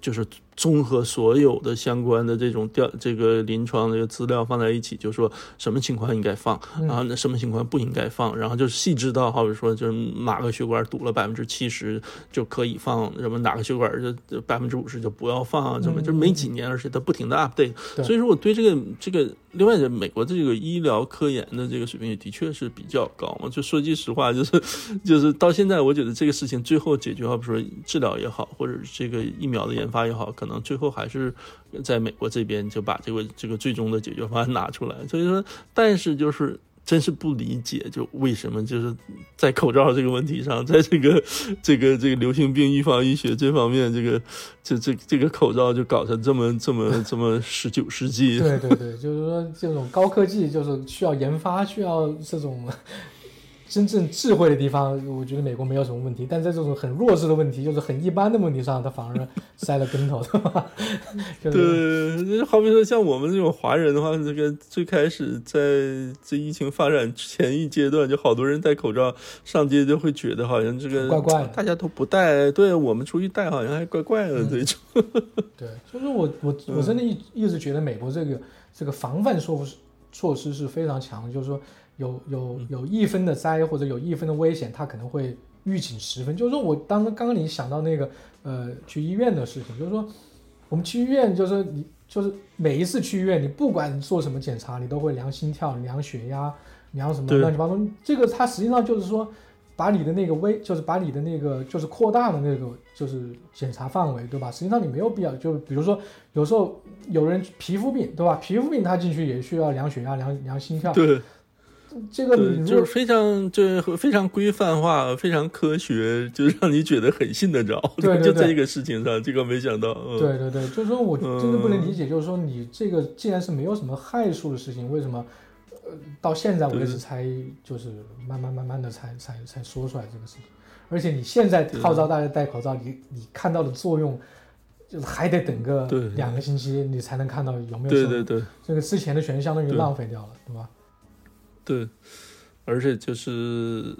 就是综合所有的相关的这种调这个临床这个资料放在一起，就说什么情况应该放，然后那什么情况不应该放，然后就是细致到好比说就是哪个血管堵了百分之七十就可以放，什么哪个血管就百分之五十就不要放，什么就是每几年，而且它不停的 update。所以说我对这个这个另外的美国的这个医疗科研的这个水平也的确是比较高嘛。就说句实话，就是就是到现在，我觉得这个事情最后解决，好比说治疗也好，或者这个疫苗的研发也好，可能最后还是在美国这边就把这个这个最终的解决方案拿出来。所以说，但是就是。真是不理解，就为什么就是在口罩这个问题上，在这个这个这个流行病预防医学这方面，这个这这这个口罩就搞成这么这么这么十九世纪。对对对，就是说这种高科技就是需要研发，需要这种真正智慧的地方，我觉得美国没有什么问题。但在这种很弱智的问题，就是很一般的问题上，他反而栽了跟头，对吧？就是、对，好比说像我们这种华人的话，这个最开始在这疫情发展前一阶段，就好多人戴口罩上街，就会觉得好像这个怪怪的大家都不戴，对我们出去戴好像还怪怪的这种。对，所以说我我我真的一一直觉得美国这个这个防范措施措施是非常强的，就是说有有有一分的灾或者有一分的危险，他可能会预警十分。就是说我当刚刚你想到那个呃去医院的事情，就是说我们去医院，就是说你就是每一次去医院，你不管做什么检查，你都会量心跳、量血压、量什么乱七八糟。这个它实际上就是说。把你的那个微，就是把你的那个，就是扩大的那个，就是检查范围，对吧？实际上你没有必要，就比如说有时候有人皮肤病，对吧？皮肤病他进去也需要量血压、量量心跳。对这个就是非常就是非常规范化、非常科学，就让你觉得很信得着。对对就在这个事情上，这个没想到。嗯、对对对，就是说我嗯真的不能理解，就是说你这个既然是没有什么害处的事情，为什么呃到现在为止对才就是慢慢慢慢的才才才说出来这个事情？而且你现在号召大家戴口罩，你你看到的作用。就是还得等个两个星期，你才能看到有没有。对对对这个之前的全相当于浪费掉了，对吧？对，而且就是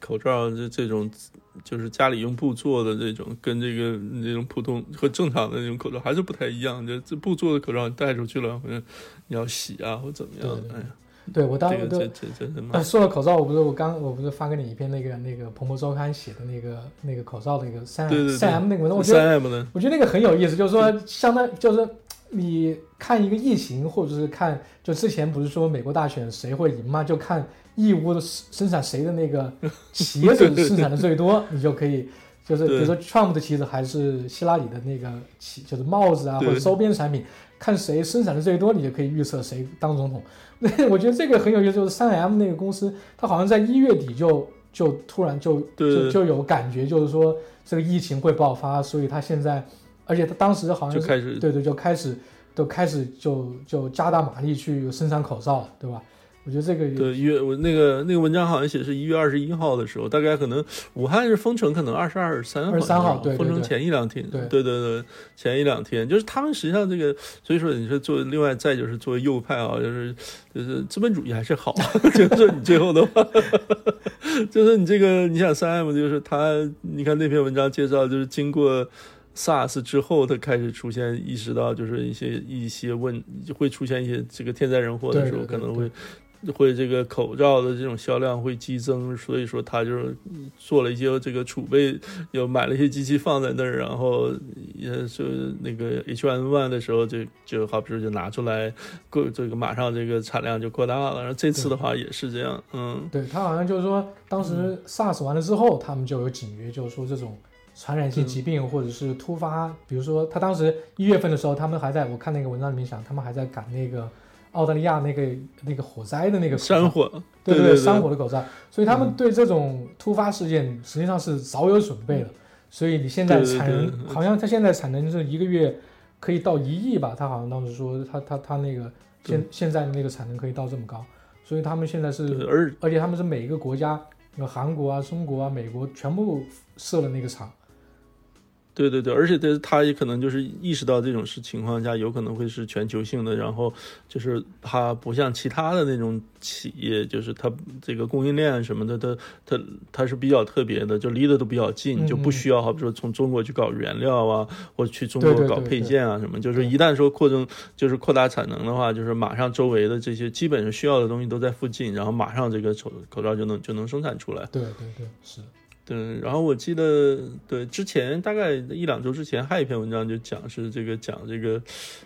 口罩这这种，就是家里用布做的这种，跟这个那种普通和正常的那种口罩还是不太一样。就这布做的口罩，你戴出去了，你要洗啊或怎么样。哎呀，对我当时都这个这这说到口罩，我不是我刚我不是发给你一篇那个那个《彭博周刊》写的那个那个口罩的一个三三 M 那个文章，我觉得三 M 的，我觉得那个很有意思，就是说相当就是你看一个疫情，或者是看就之前不是说美国大选谁会赢吗，就看义乌的生产谁的那个 旗子生产的最多，你就可以。就是比如说 Trump 的旗子还是希拉里的那个旗，就是帽子啊或者周边产品，看谁生产的最多，你就可以预测谁当总统。那 我觉得这个很有意思，就是三 M 那个公司，它好像在一月底就就突然就就就有感觉，就是说这个疫情会爆发，所以它现在，而且他当时好像就开始对对，就开始都开始就就加大马力去生产口罩了，对吧？我觉得这个也对，一月我那个那个文章好像写是一月二十一号的时候，大概可能武汉是封城，可能二十二、三23号对对封城前一两天，对对对对，前一两天，就是他们实际上这个，所以说你说作为另外再就是作为右派啊，就是就是资本主义还是好，就是说你最后的话，就是你这个你想三 M 就是他，你看那篇文章介绍，就是经过。SARS 之后，他开始出现意识到，就是一些一些问会出现一些这个天灾人祸的时候，可能会会这个口罩的这种销量会激增，所以说他就是做了一些这个储备，又买了一些机器放在那儿，然后也是那个 H1N1 的时候就就好比说就拿出来，过这个马上这个产量就扩大了。然后这次的话也是这样，嗯，对他好像就是说，当时 SARS 完了之后，他们就有警觉，就是说这种传染性疾病或者是突发，比如说他当时一月份的时候，他们还在我看那个文章里面讲，他们还在赶那个澳大利亚那个那个火灾的那个山火，对对对山火的口罩，所以他们对这种突发事件实际上是早有准备的。所以你现在产能好像他现在产能是一个月可以到一亿吧？他好像当时说他他他那个现现在的那个产能可以到这么高，所以他们现在是，而而且他们是每一个国家，有韩国啊、中国啊、美国全部设了那个厂。对对对，而且他他也可能就是意识到这种是情况下有可能会是全球性的，然后就是他不像其他的那种企业，就是他这个供应链什么的，他他他是比较特别的，就离得都比较近，就不需要好比说从中国去搞原料啊，或者去中国搞配件啊什么，就是一旦说扩增就是扩大产能的话，就是马上周围的这些基本上需要的东西都在附近，然后马上这个口口罩就能就能生产出来。对对对，是。对，然后我记得，对之前大概一两周之前还有一篇文章就讲是这个讲这个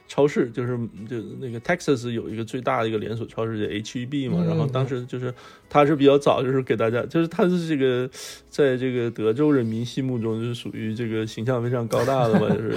超市，就是就那个 Texas 有一个最大的一个连锁超市叫 HEB 嘛，然后当时就是他是比较早，就是给大家，就是他是这个在这个德州人民心目中就是属于这个形象非常高大的嘛，就是。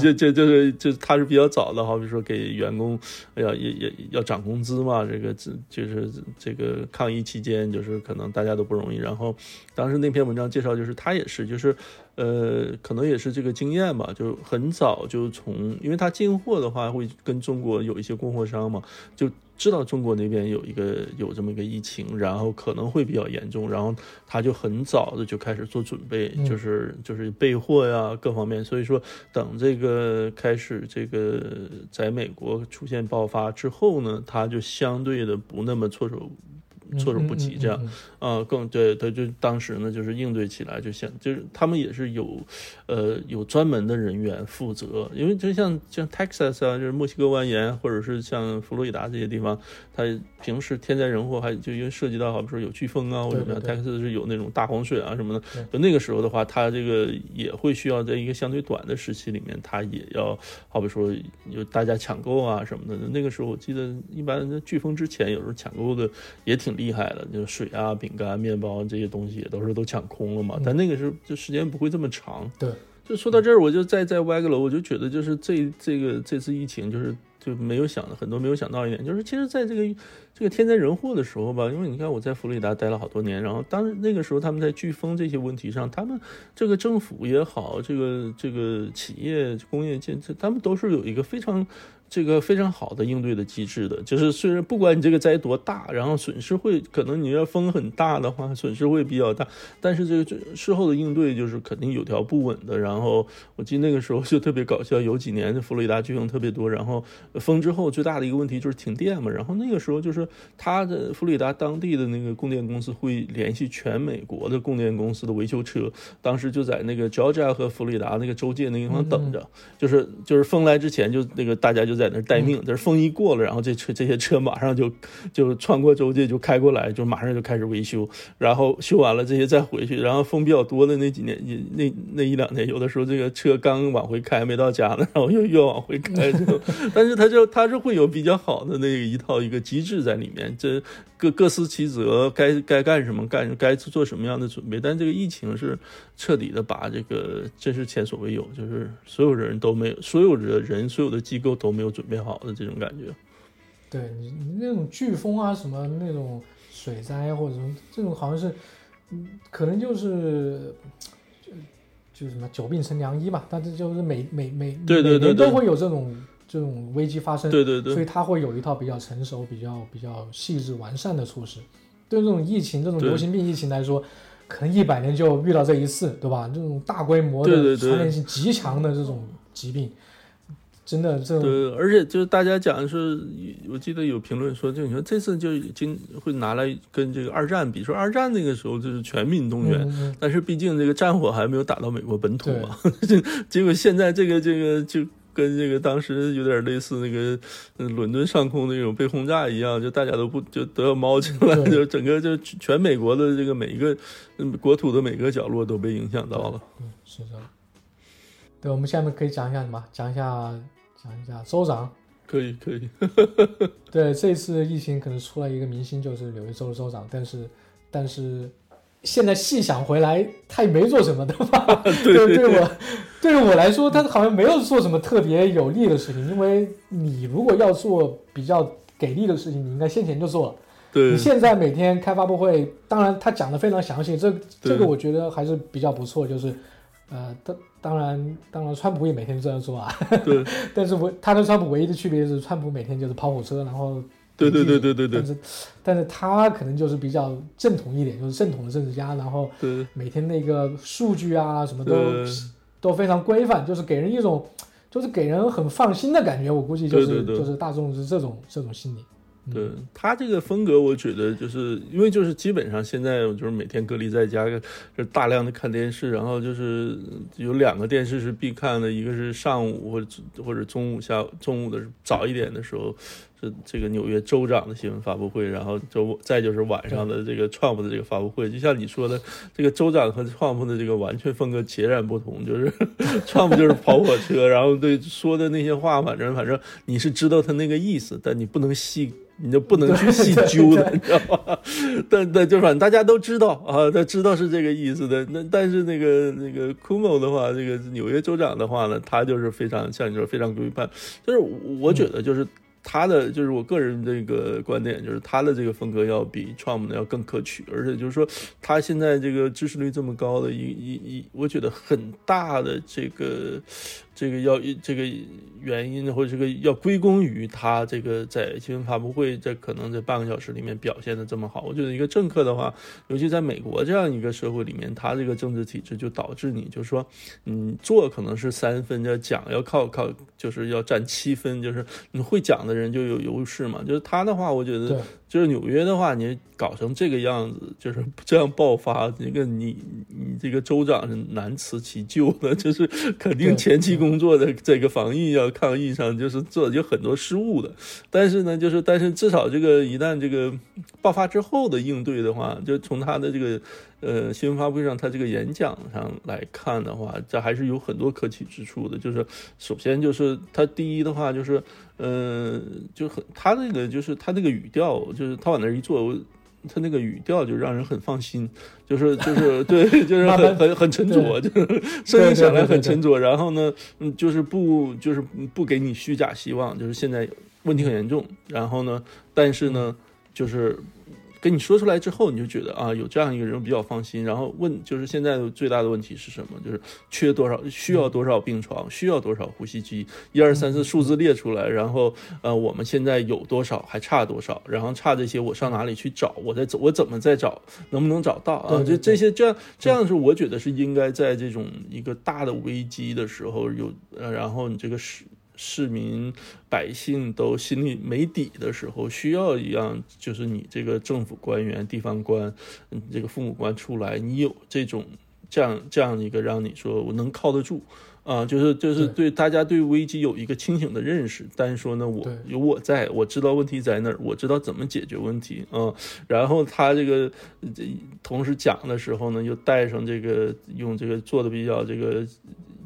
就就就是就他是比较早的，好比说给员工，哎呀也也要涨工资嘛，这个这就是这个抗疫期间，就是可能大家都不容易。然后当时那篇文章介绍，就是他也是，就是呃，可能也是这个经验吧，就很早就从，因为他进货的话会跟中国有一些供货商嘛，就。知道中国那边有一个有这么一个疫情，然后可能会比较严重，然后他就很早的就开始做准备，就是就是备货呀各方面。所以说，等这个开始这个在美国出现爆发之后呢，他就相对的不那么措手。措手不及，这样啊，更对，他就当时呢，就是应对起来就像，就是他们也是有，呃，有专门的人员负责，因为就像像 Texas 啊，就是墨西哥湾沿，或者是像佛罗里达这些地方，它平时天灾人祸，还就因为涉及到，好比说有飓风啊，或者什么，Texas 是有那种大洪水啊什么的，就那个时候的话，它这个也会需要在一个相对短的时期里面，它也要，好比说有大家抢购啊什么的，那个时候我记得一般飓风之前，有时候抢购的也挺。厉害了，就是水啊、饼干、面包这些东西也都是都抢空了嘛。但那个时候就时间不会这么长。对，就说到这儿，我就再再歪个楼，我就觉得就是这这个这次疫情，就是就没有想很多没有想到一点，就是其实在这个这个天灾人祸的时候吧，因为你看我在佛罗里达待了好多年，然后当那个时候他们在飓风这些问题上，他们这个政府也好，这个这个企业工业建设，他们都是有一个非常。这个非常好的应对的机制的，就是虽然不管你这个灾多大，然后损失会可能你要风很大的话，损失会比较大，但是这个事后的应对就是肯定有条不紊的。然后我记得那个时候就特别搞笑，有几年佛罗里达飓风特别多，然后风之后最大的一个问题就是停电嘛。然后那个时候就是他的佛罗里达当地的那个供电公司会联系全美国的供电公司的维修车，当时就在那个 Georgia 和佛罗里达那个州界那个地方等着，就是就是风来之前就那个大家就在。在那儿待命，这风一过了，然后这车这些车马上就就穿过州界就开过来，就马上就开始维修，然后修完了这些再回去。然后风比较多的那几年，那那一两年，有的时候这个车刚往回开没到家呢，然后又又往回开。就，但是它就它是会有比较好的那个一套一个机制在里面，这各各司其责，该该干什么干，该做什么样的准备。但这个疫情是彻底的把这个真是前所未有，就是所有人都没有，所有的人，所有的机构都没有。准备好的这种感觉，对你你那种飓风啊，什么那种水灾或者什么这种，好像是，嗯，可能就是就就什么久病成良医嘛。但是就是每每每对对对都会有这种这种危机发生，对对对，所以他会有一套比较成熟、比较比较细致完善的措施。对这种疫情、这种流行病疫情来说，可能一百年就遇到这一次，对吧？这种大规模的传染性极强的这种疾病。真的，这对，而且就是大家讲是，我记得有评论说，就你说这次就已经会拿来跟这个二战比，说二战那个时候就是全民动员，但是毕竟这个战火还没有打到美国本土嘛，结果现在这个这个就跟这个当时有点类似那个伦敦上空那种被轰炸一样，就大家都不就都要猫起来，就整个就全美国的这个每一个国土的每个角落都被影响到了。嗯，是的。对，我们下面可以讲一下什么？讲一下。讲一下州长，可以可以。对，这次疫情可能出了一个明星，就是纽约州的州长。但是，但是现在细想回来，他也没做什么，对吧？对，对我，对于我来说，他好像没有做什么特别有利的事情。因为你如果要做比较给力的事情，你应该先前就做了。对，你现在每天开发布会，当然他讲的非常详细，这这个我觉得还是比较不错。就是，呃，当。当然，当然，川普也每天这样做啊。对。但是，我他跟川普唯一的区别是，川普每天就是跑火车，然后。对对对对对对。但是，但是他可能就是比较正统一点，就是正统的政治家，然后。对。每天那个数据啊，什么都都非常规范，就是给人一种就是给人很放心的感觉。我估计就是就是大众是这种这种心理。嗯对他这个风格，我觉得就是因为就是基本上现在我就是每天隔离在家，就大量的看电视，然后就是有两个电视是必看的，一个是上午或者或者中午下中午的早一点的时候是这个纽约州长的新闻发布会，然后周再就是晚上的这个 Trump 的这个发布会，就像你说的，这个州长和 Trump 的这个完全风格截然不同，就是 Trump 就是跑火车，然后对说的那些话，反正反正你是知道他那个意思，但你不能细。你就不能去细究的，你知道吧？但但就反正大家都知道啊，他知道是这个意思的。那但是那个那个 Cuomo 的话，这个纽约州长的话呢，他就是非常像你说非常规范。就是我觉得就是他的就是我个人这个观点，就是他的这个风格要比 Trump 的要更可取，而且就是说他现在这个支持率这么高的一一一，我觉得很大的这个。这个要这个原因或者这个要归功于他这个在新闻发布会这可能这半个小时里面表现的这么好。我觉得一个政客的话，尤其在美国这样一个社会里面，他这个政治体制就导致你就是说，嗯，做可能是三分，要讲要靠靠就是要占七分，就是你会讲的人就有优势嘛。就是他的话，我觉得就是纽约的话，你搞成这个样子，就是这样爆发，这个你你这个州长是难辞其咎的，就是肯定前期。工作的这个防疫要、抗疫上，就是做有很多失误的。但是呢，就是但是至少这个一旦这个爆发之后的应对的话，就从他的这个呃新闻发布会上，他这个演讲上来看的话，这还是有很多可取之处的。就是首先就是他第一的话就是呃就很他那个就是他那个语调，就是他往那一坐。他那个语调就让人很放心，就是 就是 对，就是很很很沉着，就是 声音响来很沉着。然后呢，嗯，就是不就是不给你虚假希望，就是现在问题很严重。然后呢，但是呢，就是。跟你说出来之后，你就觉得啊，有这样一个人比较放心。然后问，就是现在最大的问题是什么？就是缺多少，需要多少病床，需要多少呼吸机，一二三四数字列出来。然后呃，我们现在有多少，还差多少？然后差这些，我上哪里去找？我在我怎么再找？能不能找到啊？就这些，这样这样是我觉得是应该在这种一个大的危机的时候有，然后你这个是。市民百姓都心里没底的时候，需要一样，就是你这个政府官员、地方官，这个父母官出来，你有这种这样这样一个让你说我能靠得住啊，就是就是对大家对危机有一个清醒的认识。但是说呢，我有我在，我知道问题在哪儿，我知道怎么解决问题啊。然后他这个这同时讲的时候呢，又带上这个用这个做的比较这个。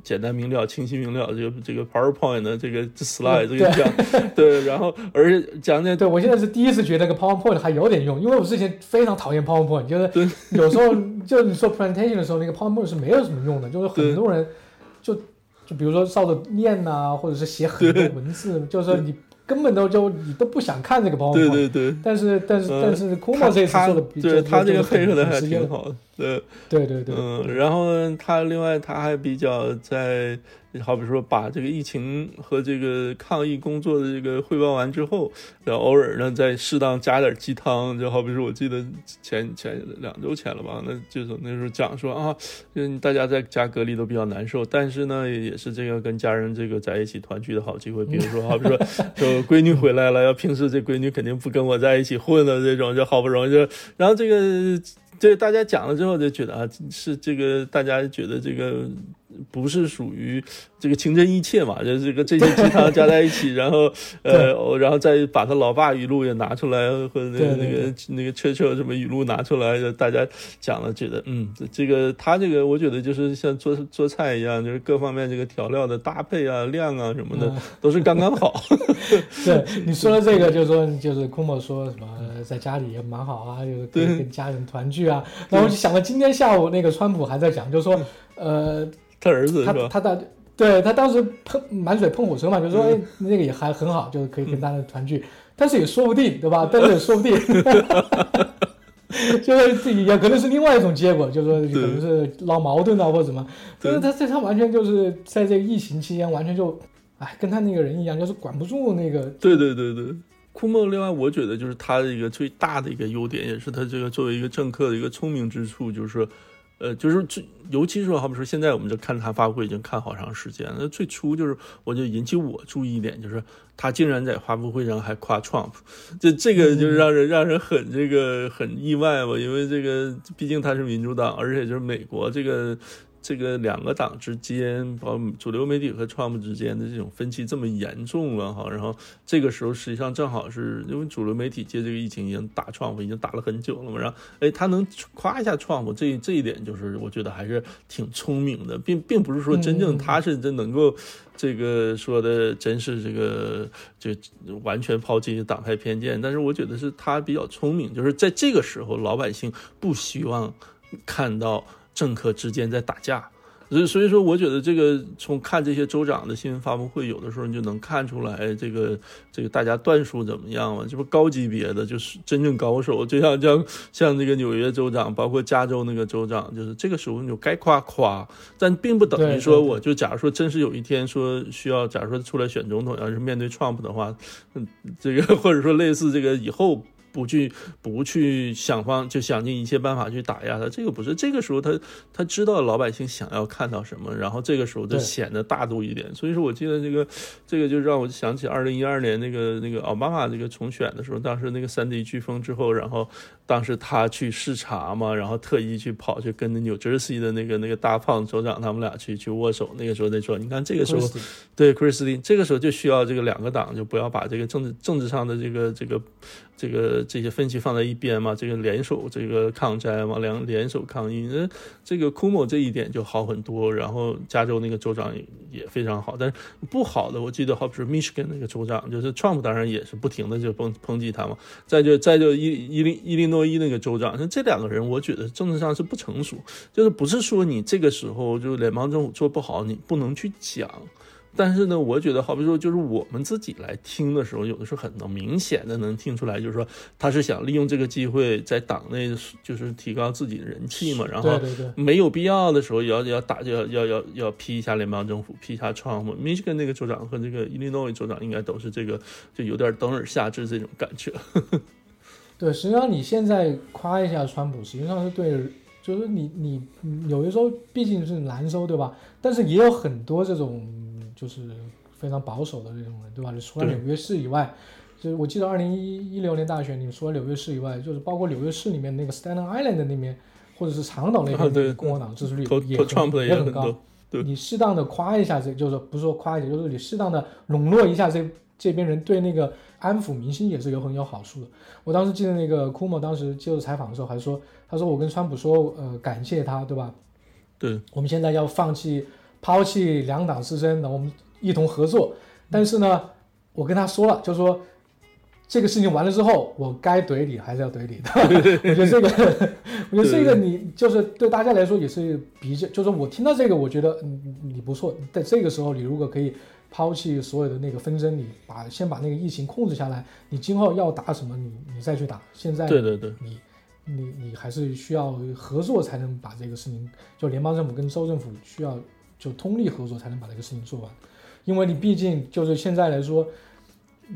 简单明了、清晰明了，这个这个 PowerPoint 的这个 slide 这个讲，对，然后而且讲讲，对我现在是第一次觉得个 PowerPoint 还有点用，因为我之前非常讨厌 PowerPoint，就是有时候就你说 presentation 的时候，那个 PowerPoint 是没有什么用的，就是很多人就就比如说照着念呐，或者是写很多文字，就是说你。根本都就你都不想看这个包对对对。但是但是但是，库莫这次做的比对他这个配合的还挺好的。对对对对。嗯，然后他另外他还比较在。好比说，把这个疫情和这个抗疫工作的这个汇报完之后，然后偶尔呢再适当加点鸡汤，就好比说，我记得前前两周前了吧，那就是那时候讲说啊，嗯，大家在家隔离都比较难受，但是呢，也是这个跟家人这个在一起团聚的好机会。比如说，好比说，说闺女回来了，要平时这闺女肯定不跟我在一起混的这种，就好不容易就，然后这个对大家讲了之后就觉得啊，是这个大家觉得这个。不是属于这个情真意切嘛？就这个这些鸡汤加在一起，然后 呃，然后再把他老爸语录也拿出来，或者那个那个那个车车什么语录拿出来，就大家讲了，觉得嗯，这个他这个我觉得就是像做做菜一样，就是各方面这个调料的搭配啊、量啊什么的都是刚刚好。对 你说的这个，就是说就是空某说什么在家里也蛮好啊，就是跟家人团聚啊。然后我就想到今天下午那个川普还在讲，就是说呃。他儿子他他当对他当时喷满嘴喷火车嘛，就说哎那个也还很好，就是可以跟大家团聚，但是也说不定对吧？但是也说不定，就是这也可能是另外一种结果，就是说可能是闹矛盾啊或者什么。就是他这他完全就是在这个疫情期间完全就哎跟他那个人一样，就是管不住那个。对对对对，库莫另外我觉得就是他的一个最大的一个优点，也是他这个作为一个政客的一个聪明之处，就是。呃，就是最，尤其是，好比说，现在我们就看他发布会已经看好长时间了。那最初就是，我就引起我注意一点，就是他竟然在发布会上还夸 Trump，这这个就让人让人很这个很意外吧，因为这个毕竟他是民主党，而且就是美国这个。这个两个党之间，包括主流媒体和 Trump 之间的这种分歧这么严重了哈，然后这个时候实际上正好是因为主流媒体借这个疫情已经打 Trump 已经打了很久了嘛，然后哎他能夸一下 Trump，这这一点就是我觉得还是挺聪明的，并并不是说真正他是真能够这个说的真是这个就完全抛弃党派偏见，但是我觉得是他比较聪明，就是在这个时候老百姓不希望看到。政客之间在打架，所以所以说，我觉得这个从看这些州长的新闻发布会，有的时候你就能看出来，这个这个大家段数怎么样嘛？这不高级别的，就是真正高手，就像像像这个纽约州长，包括加州那个州长，就是这个时候你就该夸夸，但并不等于说，我就假如说真是有一天说需要，假如说出来选总统，要是面对 Trump 的话，嗯，这个 或者说类似这个以后。不去不去想方，就想尽一切办法去打压他。这个不是这个时候，他他知道老百姓想要看到什么，然后这个时候就显得大度一点。所以说我记得这个这个就让我想起二零一二年那个那个奥巴马这个重选的时候，当时那个三 D 飓风之后，然后当时他去视察嘛，然后特意去跑去跟那 New Jersey 的那个那个大胖州长他们俩去去握手。那个时候那说，你看这个时候，对 Christie，这个时候就需要这个两个党就不要把这个政治政治上的这个这个。这个这些分歧放在一边嘛，这个联手这个抗灾嘛，两联手抗疫，那这个库莫这一点就好很多。然后加州那个州长也非常好，但是不好的，我记得好比是 Michigan 那个州长，就是 Trump 当然也是不停的就抨抨击他嘛。再就再就伊伊利伊利诺伊那个州长，像这两个人，我觉得政治上是不成熟，就是不是说你这个时候就联邦政府做不好，你不能去讲。但是呢，我觉得，好比说，就是我们自己来听的时候，有的时候很能明显的能听出来，就是说他是想利用这个机会在党内就是提高自己的人气嘛。然后没有必要的时候要要打要要要要批一下联邦政府，批一下川普。Michigan 那个州长和这个 Illinois 州长应该都是这个，就有点等而下之这种感觉。对，实际上你现在夸一下川普，实际上是对。就是你你有的时候毕竟是难收，对吧？但是也有很多这种就是非常保守的这种人，对吧？你除了纽约市以外，就是我记得二零一一六年大选，你除了纽约市以外，就是包括纽约市里面那个 Staten Island 那边，或者是长岛那边，共和党支持率也很也很高。你适当的夸一下这，就是不是说夸一下，就是你适当的笼络一下这这边人，对那个安抚民心也是有很有好处的。我当时记得那个库莫当时接受采访的时候还说。他说：“我跟川普说，呃，感谢他，对吧？对，我们现在要放弃、抛弃两党之争，那我们一同合作。但是呢，我跟他说了，就是说这个事情完了之后，我该怼你还是要怼你的。我觉得这个，我觉得这个你就是对大家来说也是比较，就是我听到这个，我觉得嗯你不错。在这个时候，你如果可以抛弃所有的那个纷争，你把先把那个疫情控制下来，你今后要打什么，你你再去打。现在对对对，你。”你你还是需要合作才能把这个事情，就联邦政府跟州政府需要就通力合作才能把这个事情做完，因为你毕竟就是现在来说，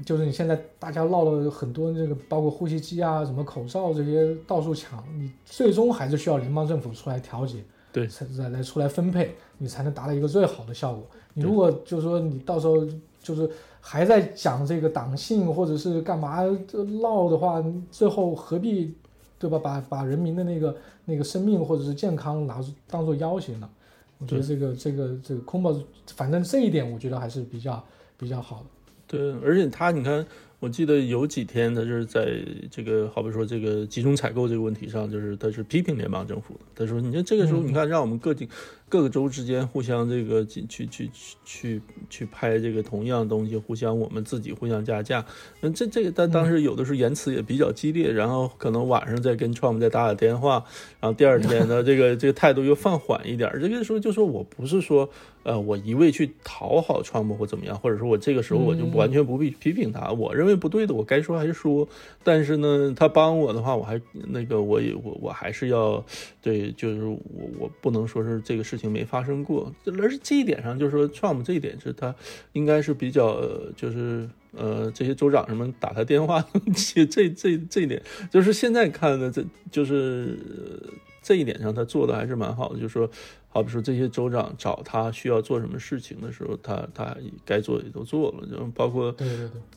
就是你现在大家闹了很多这个，包括呼吸机啊、什么口罩这些到处抢，你最终还是需要联邦政府出来调节，对，才来来出来分配，你才能达到一个最好的效果。你如果就是说你到时候就是还在讲这个党性或者是干嘛闹的话，最后何必？对吧？把把人民的那个那个生命或者是健康拿当做要挟呢？我觉得这个这个这个空包，反正这一点我觉得还是比较比较好的。对，而且他你看。我记得有几天，他就是在这个，好比说这个集中采购这个问题上，就是他是批评联邦政府的。他说：“你看这个时候，你看让我们各地各个州之间互相这个去去去去去拍这个同样东西，互相我们自己互相加价。那这这个，但当时有的时候言辞也比较激烈，然后可能晚上再跟 Trump 再打打电话，然后第二天呢，这个这个态度又放缓一点。这个时候就说我不是说。”呃，我一味去讨好川普或怎么样，或者说我这个时候我就完全不必批评他，我认为不对的，我该说还是说。但是呢，他帮我的话，我还那个，我也我我还是要对，就是我我不能说是这个事情没发生过。而是这一点上，就是说 Trump 这一点是他应该是比较，就是呃，这些州长什么打他电话，这这这这一点，就是现在看的，这就是。这一点上他做的还是蛮好的，就是说。好比说这些州长找他需要做什么事情的时候，他他该做的也都做了，就包括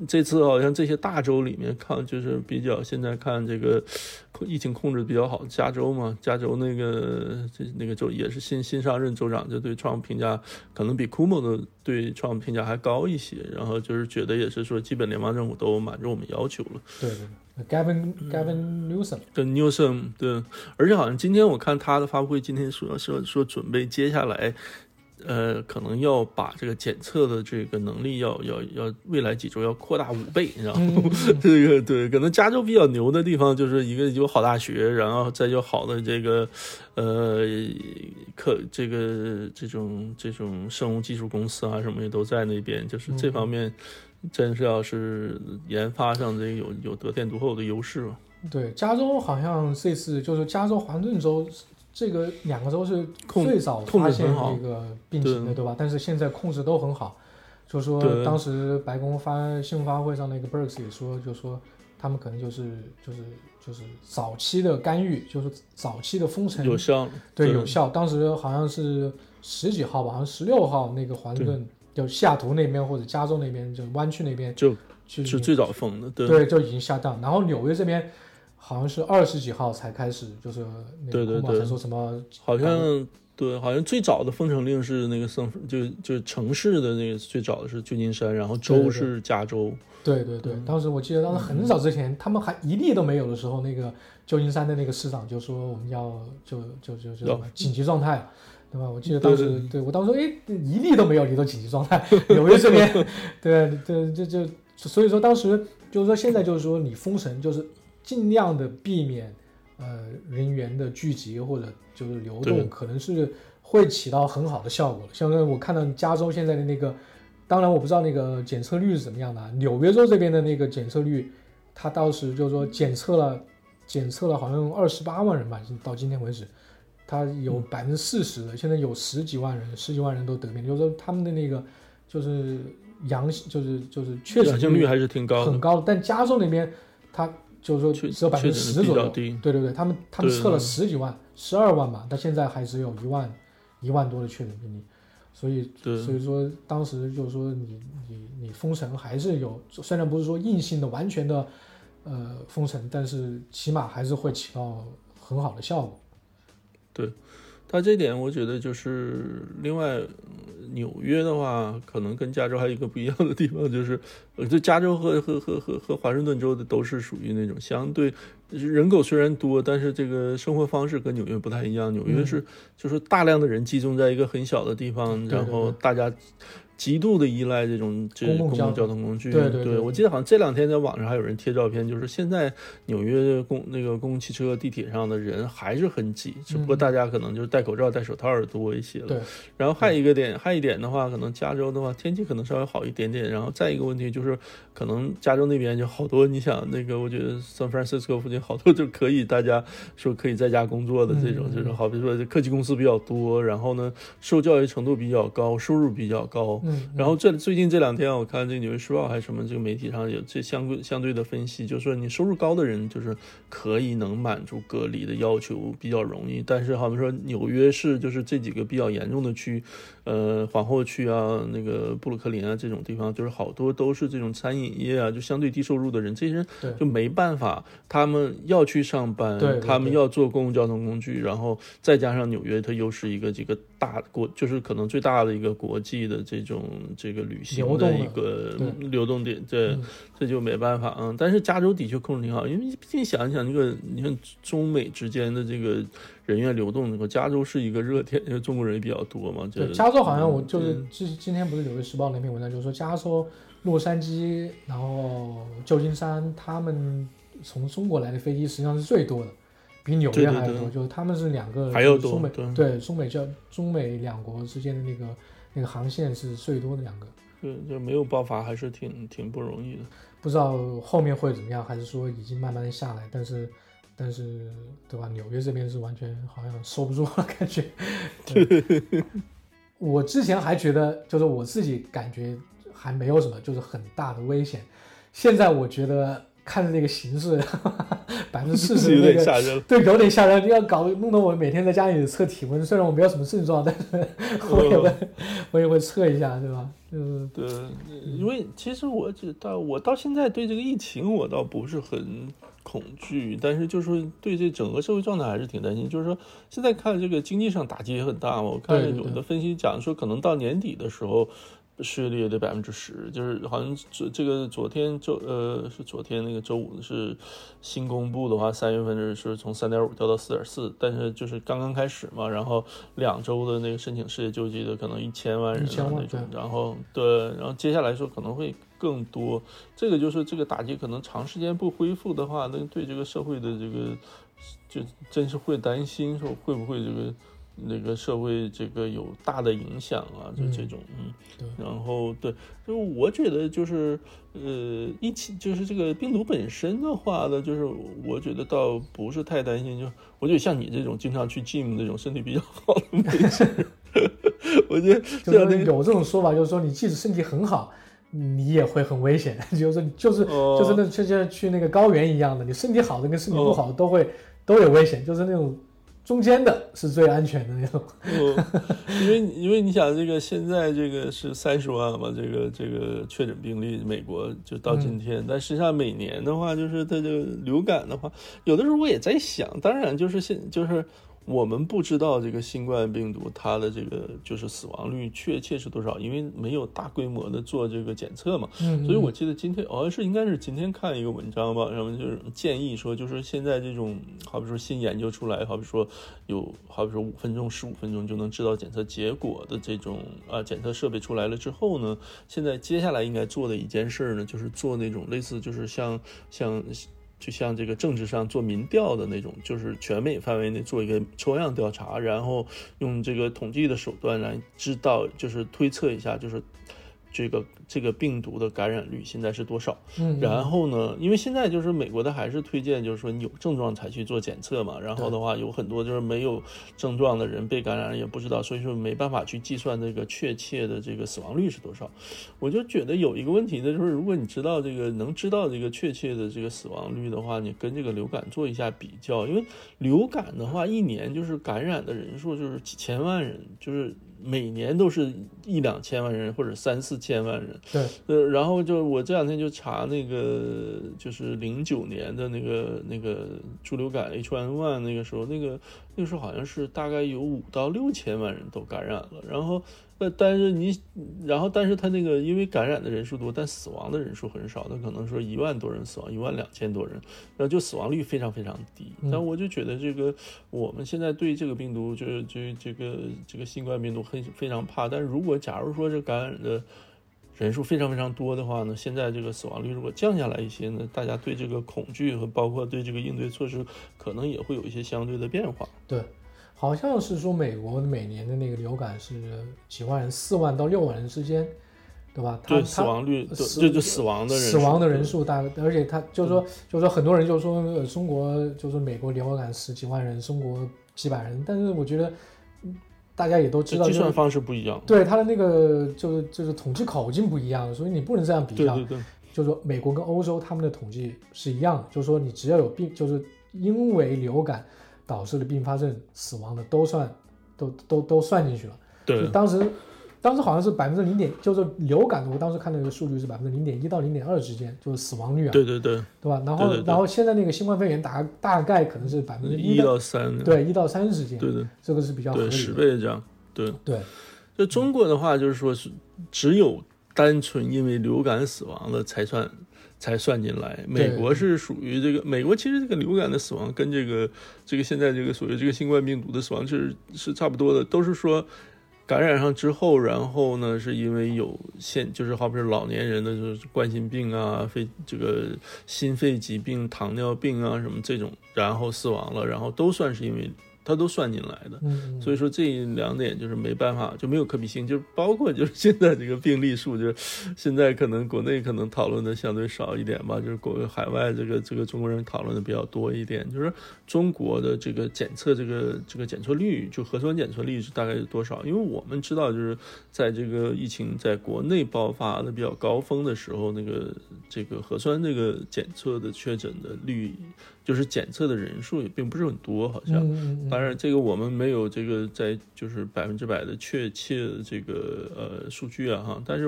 这次好像这些大州里面看就是比较现在看这个疫情控制比较好，加州嘛，加州那个这那个州也是新新上任州长，就对 Trump 评价可能比 Cuomo 的对 Trump 评价还高一些，然后就是觉得也是说基本联邦政府都满足我们要求了。对对。Gavin Gavin Newsom，跟 Newsom，对，而且好像今天我看他的发布会，今天说说说准备接下来，呃，可能要把这个检测的这个能力要要要未来几周要扩大五倍，然后 这个对，可能加州比较牛的地方就是一个有好大学，然后再有好的这个呃科这个这种这种生物技术公司啊什么也都在那边，就是这方面。真是要是研发上这有有得天独厚的优势嘛？对，加州好像这次就是加州华盛顿州这个两个州是最早发现这个病情的，对吧？但是现在控制都很好。就说当时白宫发新闻发布会上那个 Burks 也说，就说他们可能就是就是就是早期的干预，就是早期的封城有效，对有效。当时好像是十几号吧，好像十六号那个华盛顿。就西雅图那边或者加州那边，就湾区那边，就是最早封的，对对，就已经下档。然后纽约这边好像是二十几号才开始，就是对对对，说什么好像对，好像最早的封城令是那个圣，就就城市的那个最早的是旧金山，然后州是加州。对对对，当时我记得当时很早之前，他们还一例都没有的时候，那个旧金山的那个市长就说我们要就就就就紧急状态。对吧？我记得当时，对我当时说，哎，一例都没有，你都紧急状态。纽约这边，对对，就就所以说当时就是说，现在就是说你封城，就是尽量的避免呃人员的聚集或者就是流动，可能是会起到很好的效果。像我看到加州现在的那个，当然我不知道那个检测率是怎么样的。纽约州这边的那个检测率，它当时就是说检测了检测了好像二十八万人吧，到今天为止。他有百分之四十的，现在有十几万人，十几万人都得病，就是说他们的那个就是阳性，就是就是确诊率还是挺高，很高。但加州那边，他就是说只有百分之十左右，对对对，他们他们测了十几万，十二万吧，但现在还只有一万一万多的确诊病例，所以所以说当时就是说你你你封城还是有，虽然不是说硬性的完全的呃封城，但是起码还是会起到很好的效果。对，它这点我觉得就是另外，纽约的话，可能跟加州还有一个不一样的地方，就是，呃，就加州和和和和和华盛顿州的都是属于那种相对人口虽然多，但是这个生活方式跟纽约不太一样。纽约是就是大量的人集中在一个很小的地方，然后大家。极度的依赖这种这公共交通。工具，对对对，我记得好像这两天在网上还有人贴照片，就是现在纽约公那个公共汽车、地铁上的人还是很挤，只不过大家可能就是戴口罩、戴手套的多一些了。对，然后还有一个点，还有一点的话，可能加州的话天气可能稍微好一点点，然后再一个问题就是，可能加州那边就好多，你想那个，我觉得 San Francisco 附近好多就可以大家说可以在家工作的这种，就是好比说科技公司比较多，然后呢受教育程度比较高，收入比较高。然后这最近这两天，我看这个《纽约时报》还是什么这个媒体上有这相对相对的分析，就是说你收入高的人就是可以能满足隔离的要求比较容易，但是好像说纽约市就是这几个比较严重的区，呃，皇后区啊，那个布鲁克林啊这种地方，就是好多都是这种餐饮业啊，就相对低收入的人，这些人就没办法，他们要去上班，他们要坐公共交通工具，然后再加上纽约它又是一个这个大国，就是可能最大的一个国际的这种。这个旅行的一个流动点，对这就没办法嗯。但是加州的确控制挺好，因为毕竟想一想，这个你看中美之间的这个人员流动，那个加州是一个热点，因为中国人也比较多嘛。对，加州好像我就是今今天不是《纽约时报》那篇文章，就是说加州、洛杉矶，然后旧金山，他们从中国来的飞机实际上是最多的，比纽约还多。就是他们是两个，还有中美对中美交中美两国之间的那个。那个航线是最多的两个，对，就没有爆发，还是挺挺不容易的。不知道后面会怎么样，还是说已经慢慢的下来？但是，但是，对吧？纽约这边是完全好像收不住了，感觉。我之前还觉得，就是我自己感觉还没有什么，就是很大的危险。现在我觉得看着这个形势，百分之四十 有那个，点吓人。对，有点吓人。要搞弄得我每天在家里测体温，虽然我没有什么症状，但是我也会我也会测一下，对吧？嗯，对，因为其实我只到我到现在对这个疫情我倒不是很恐惧，但是就是说对这整个社会状态还是挺担心。就是说现在看这个经济上打击也很大嘛，我看有的分析讲说可能到年底的时候。失业率也得百分之十，就是好像这这个昨天周呃是昨天那个周五是新公布的话，三月份是是从三点五掉到四点四，但是就是刚刚开始嘛，然后两周的那个申请失业救济的可能一千万人啊那种，然后对，然后接下来说可能会更多，这个就是这个打击可能长时间不恢复的话，那对这个社会的这个就真是会担心说会不会这个那个社会这个有大的影响啊，就这种。嗯，对。然后对，就我觉得就是呃一起就是这个病毒本身的话呢，就是我觉得倒不是太担心，就我觉得像你这种经常去 gym 这种身体比较好的我觉得就是有这种说法，就是说你即使身体很好，你也会很危险。就是说，就是哦就是那就像去那个高原一样的，你身体好的跟身体不好的都会都有危险，就是那种中间的是最安全的那种。嗯，因为因为你想，这个现在这个是三十万嘛，这个这个确诊病例，美国就到今天，但实际上每年的话，就是它这个流感的话，有的时候我也在想，当然就是现就是。我们不知道这个新冠病毒它的这个就是死亡率确切是多少，因为没有大规模的做这个检测嘛。嗯，所以我记得今天好像是应该是今天看一个文章吧，然后就是建议说，就是现在这种好比说新研究出来，好比说有好比说五分钟、十五分钟就能知道检测结果的这种啊检测设备出来了之后呢，现在接下来应该做的一件事呢，就是做那种类似就是像像。就像这个政治上做民调的那种，就是全美范围内做一个抽样调查，然后用这个统计的手段来知道，就是推测一下，就是这个这个病毒的感染率现在是多少。嗯，然后呢，因为现在就是美国的还是推荐，就是说你有症状才去做检测嘛。然后的话，有很多就是没有症状的人被感染也不知道，所以说没办法去计算这个确切的这个死亡率是多少。我就觉得有一个问题呢，就是如果你知道这个能知道这个确切的这个死亡率的话，你跟这个流感做一下比较，因为流感的话一年就是感染的人数就是几千万人，就是每年都是一两千万人或者三四千万人。对，呃，然后就我这两天就查那个，就是零九年的那个那个猪流感 H1N1 那个时候，那个那个时候好像是大概有五到六千万人都感染了，然后呃，但是你，然后但是他那个因为感染的人数多，但死亡的人数很少，他可能说一万多人死亡，一万两千多人，然后就死亡率非常非常低。嗯但我就觉得这个我们现在对这个病毒，就是就这个这个新冠病毒很非常怕，但是如果假如说这感染的人数非常非常多的话呢，现在这个死亡率如果降下来一些呢，大家对这个恐惧和包括对这个应对措施，可能也会有一些相对的变化。对，好像是说美国每年的那个流感是几万人，四万到六万人之间，对吧？它对死亡率，对死就就死亡的人死亡的人数，数大，而且他就是说，就是说很多人就说呃中国就是美国流感十几万人，中国几百人，但是我觉得嗯大家也都知道，就是计算方式不一样。对他的那个就是就是统计口径不一样，所以你不能这样比较。对对对，就是说美国跟欧洲他们的统计是一样的，就是说你只要有病，就是因为流感导致的并发症死亡的都算都都都算进去了。就对当时当时好像是百分之零点，就是流感的，我当时看那个数据是百分之零点一到零点二之间，就是死亡率啊，对对对，对吧？然后然后现在那个新冠肺炎大大概可能是百分之一到到三，对一到三之间，对对这个是比较合对，理十的。倍这样，对。对就中国的话，就是说是只有单纯因为流感死亡的才算才算进来。美国是属于这个，美国其实这个流感的死亡跟这个这个现在这个所谓这个新冠病毒的死亡是是差不多的，都是说。感染上之后，然后呢，是因为有现就是好比是老年人的就是冠心病啊、肺这个心肺疾病、糖尿病啊什么这种，然后死亡了，然后都算是因为它都算进来的。嗯，所以说这两点就是没办法，就没有可比性，就是包括就是现在这个病例数，就是现在可能国内可能讨论的相对少一点吧，就是国海外这个这个中国人讨论的比较多一点，就是中国的这个检测这个这个检测率，就核酸检测率是大概是多少？因为我们知道就是在这个疫情在国内爆发的比较高峰的时候，那个这个核酸这个检测的确诊的率，就是检测的人数也并不是很多，好像。当然，这个我们没有这个在就是百分之百的确切的这个呃数据啊哈，但是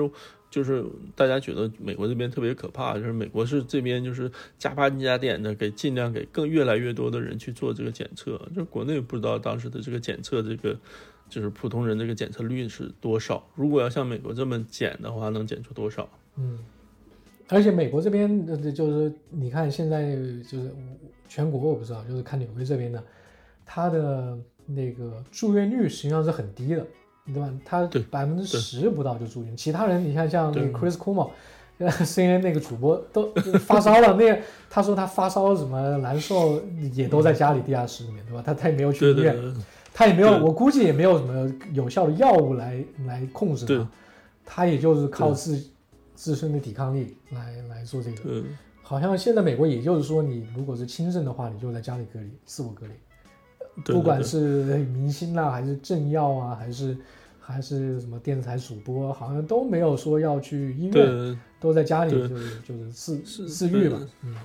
就是大家觉得美国这边特别可怕，就是美国是这边就是加班加点的给尽量给更越来越多的人去做这个检测，就是国内不知道当时的这个检测这个就是普通人这个检测率是多少，如果要像美国这么检的话，能检出多少？嗯，而且美国这边的就是你看现在就是全国我不知道，就是看纽约这边的，它的那个住院率实际上是很低的，对吧？它对百分之十不到就住院，其他人你看像那个 Chris Cuomo。呃，CNN 那个主播都发烧了，那个他说他发烧什么难受，也都在家里地下室里面，对吧？他他也没有去医院，对他也没有，我估计也没有什么有效的药物来来控制他，他也就是靠对自自身的抵抗力来来做这个。嗯。好像现在美国也就是说，你如果是轻症的话，你就在家里隔离，自我隔离，对。不管是明星啦，还是政要啊，还是还是什么电视台主播，好像都没有说要去医院，都在家里就是就是自是自愈吧。嗯，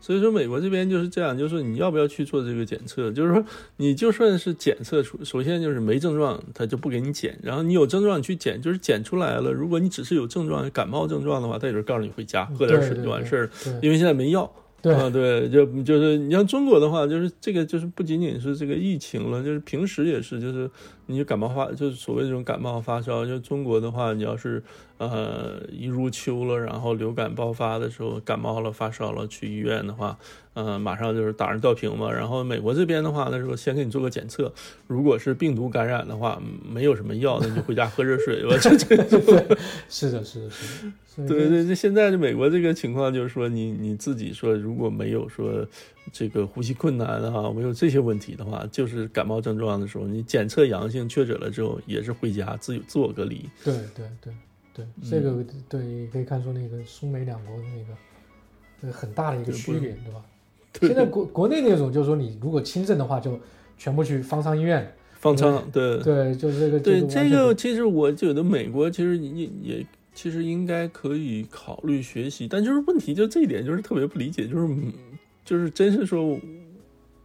所以说，美国这边就是这样，就是你要不要去做这个检测？就是说，你就算是检测出，首先就是没症状，他就不给你检；然后你有症状，你去检，就是检出来了。如果你只是有症状，感冒症状的话，他也就告诉你回家喝点水就完事儿因为现在没药。对啊，对，就就是你像中国的话，就是这个就是不仅仅是这个疫情了，就是平时也是，就是你就感冒发，就是所谓这种感冒发烧，就中国的话，你要是呃一入秋了，然后流感爆发的时候感冒了发烧了去医院的话，呃马上就是打上吊瓶嘛。然后美国这边的话，那时候先给你做个检测，如果是病毒感染的话，没有什么药，那你就回家喝热水吧。这这是的，是的，是的。对对，这现在的美国这个情况就是说你，你自己说如果没有说这个呼吸困难啊，没有这些问题的话，就是感冒症状的时候，你检测阳性确诊了之后，也是回家自自我隔离。对对对对，这个对可以看出那个苏美两国的那个那个很大的一个区别，对吧？现在国国内那种就是说，你如果轻症的话，就全部去方舱医院，方舱对对，就是这个对这个其实我觉得美国其实也也其实应该可以考虑学习，但就是问题就这一点就是特别不理解，就是嗯就是真是说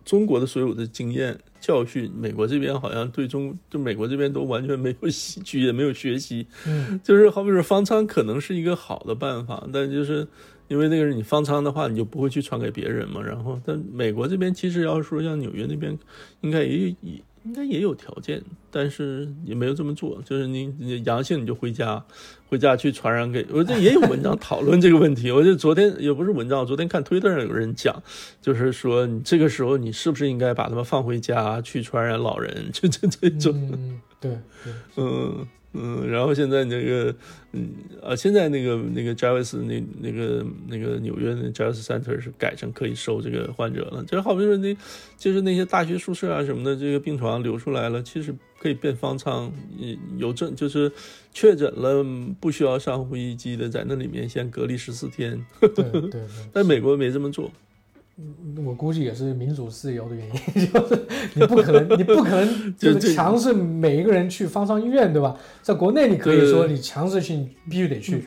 中国的所有的经验教训，美国这边好像对中就美国这边都完全没有吸取，也没有学习，嗯就是好比说方舱可能是一个好的办法，但就是因为那个是你方舱的话，你就不会去传给别人嘛。然后，但美国这边其实要是说像纽约那边，应该也也应该也有条件，但是也没有这么做。就是你你阳性你就回家，回家去传染给我。这也有文章讨论这个问题。我就昨天也不是文章，昨天看推特上有人讲，就是说你这个时候你是不是应该把他们放回家去传染老人？就这这种。嗯，对对，嗯嗯，然后现在那个，嗯啊，现在那个那个 Jarvis 那那个那个纽约的 Jarvis Center 是改成可以收这个患者了，就是好比说那，就是那些大学宿舍啊什么的，这个病床留出来了，其实可以变方舱，嗯有证就是确诊了，不需要上呼吸机的，在那里面先隔离十四天，对对对。但美国没这么做，我估计也是民主自由的原因，就是你不可能，你不可能 就是强制每一个人去方舱医院，对吧？在国内你可以说你强制性必须得去，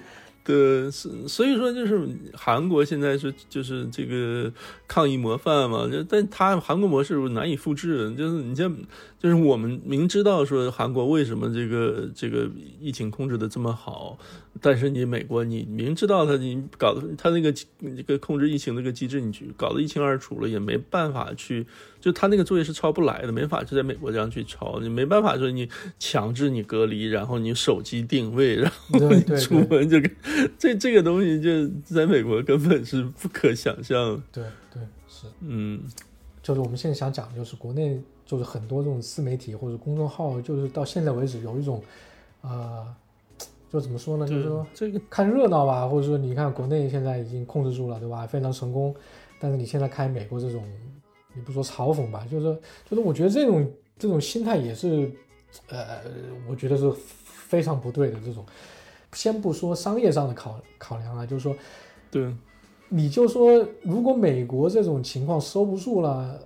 对，是所以说就是韩国现在是就是这个抗疫模范嘛，就但他韩国模式是难以复制，就是你像就是我们明知道说韩国为什么这个这个疫情控制的这么好，但是你美国你明知道他你搞的他那个这个控制疫情那个机制你去搞得一清二楚了，也没办法去，就他那个作业是抄不来的，没法就在美国这样去抄，你没办法说你强制你隔离，然后你手机定位，然后你出门就跟 这这个东西就在美国根本是不可想象。对对是，嗯，就是我们现在想讲，就是国内就是很多这种自媒体或者公众号，就是到现在为止有一种，呃，就怎么说呢，就是说这个看热闹吧，或者说你看国内现在已经控制住了，对吧？非常成功，但是你现在看美国这种也不说嘲讽吧，就是就是我觉得这种这种心态也是，呃，我觉得是非常不对的。这种，先不说商业上的考考量啊，就是说，对，你就说如果美国这种情况收不住了，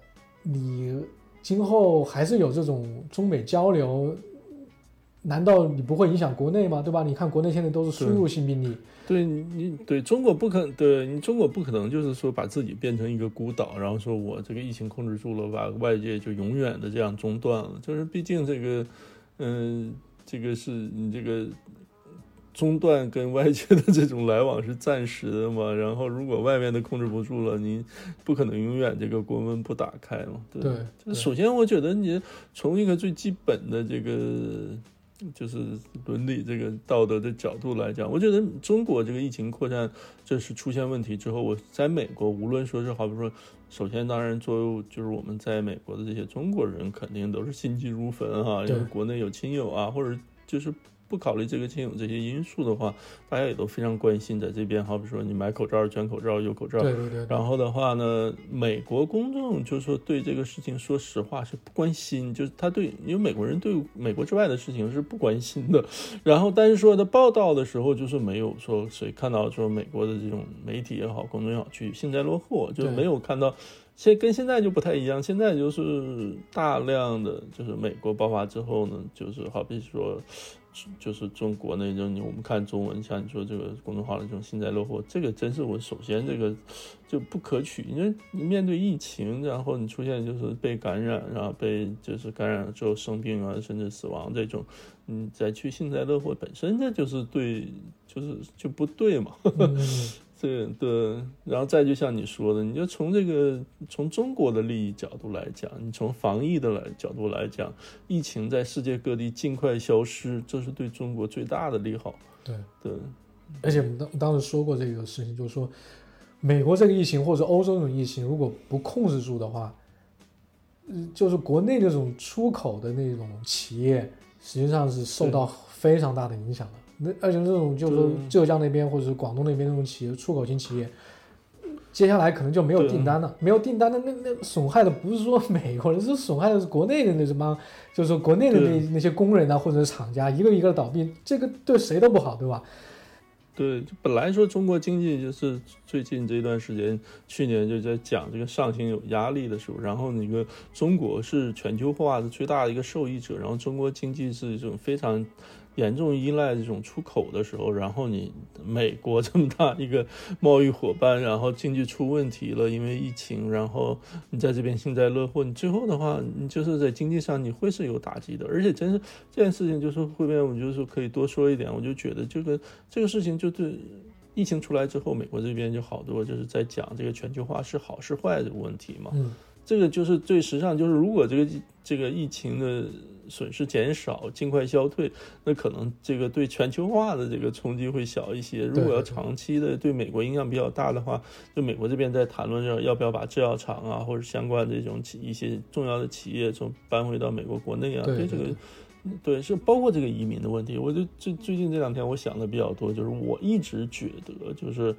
你今后还是有这种中美交流，难道你不会影响国内吗？对吧？你看国内现在都是输入性病例。对你对中国不可对你中国不可能就是说把自己变成一个孤岛，然后说我这个疫情控制住了，把外界就永远的这样中断了。就是毕竟这个，嗯，这个是你这个中断跟外界的这种来往是暂时的嘛。然后如果外面的控制不住了，你不可能永远这个国门不打开嘛。对，就是首先我觉得你从一个最基本的这个。就是伦理这个道德的角度来讲，我觉得中国这个疫情扩散，这是出现问题之后，我在美国无论说是好比说，首先当然作为就是我们在美国的这些中国人，肯定都是心急如焚哈，因为国内有亲友啊，或者就是。不考虑这个亲友这些因素的话，大家也都非常关心，在这边，好比说你买口罩、捐口罩、有口罩。对对对。然后的话呢，美国公众就是说对这个事情，说实话是不关心，就是他对，因为美国人对美国之外的事情是不关心的。然后，但是说他报道的时候，就是没有说谁看到说美国的这种媒体也好，公众也好去幸灾乐祸，就没有看到。现跟现在就不太一样，现在就是大量的就是美国爆发之后呢，就是好比说。就是中国那种，你我们看中文，像你说这个公众号的这种幸灾乐祸，这个真是我首先这个就不可取。因为面对疫情，然后你出现就是被感染，然后被就是感染了之后生病啊，甚至死亡这种，你再去幸灾乐祸，本身这就是对，就是就不对嘛。对对，然后再就像你说的，你就从这个从中国的利益角度来讲，你从防疫的来角度来讲，疫情在世界各地尽快消失，这是对中国最大的利好。对对，而且我们当当时说过这个事情，就是说，美国这个疫情或者欧洲这种疫情，如果不控制住的话，嗯，就是国内这种出口的那种企业，实际上是受到非常大的影响的。那而且这种就是说浙江那边或者是广东那边那种企业出口型企业，接下来可能就没有订单了。没有订单的那那损害的不是说美国人，是损害的是国内的那什么，就是说国内的那那些工人啊或者是厂家一个一个的倒闭，这个对谁都不好，对吧？对，本来说中国经济就是最近这一段时间，去年就在讲这个上行有压力的时候，然后那个中国是全球化的最大的一个受益者，然后中国经济是一种非常。严重依赖这种出口的时候，然后你美国这么大一个贸易伙伴，然后经济出问题了，因为疫情，然后你在这边幸灾乐祸，你最后的话，你就是在经济上你会是有打击的。而且真是这件事情，就是后面我就是可以多说一点，我就觉得这个这个事情就对疫情出来之后，美国这边就好多就是在讲这个全球化是好是坏的问题嘛。嗯，这个就是最实际上就是如果这个这个疫情的。损失减少，尽快消退，那可能这个对全球化的这个冲击会小一些。如果要长期的对美国影响比较大的话，就美国这边在谈论着要不要把制药厂啊或者相关这种企一些重要的企业从搬回到美国国内啊。对这个，对是包括这个移民的问题。我就最最近这两天我想的比较多，就是我一直觉得就是。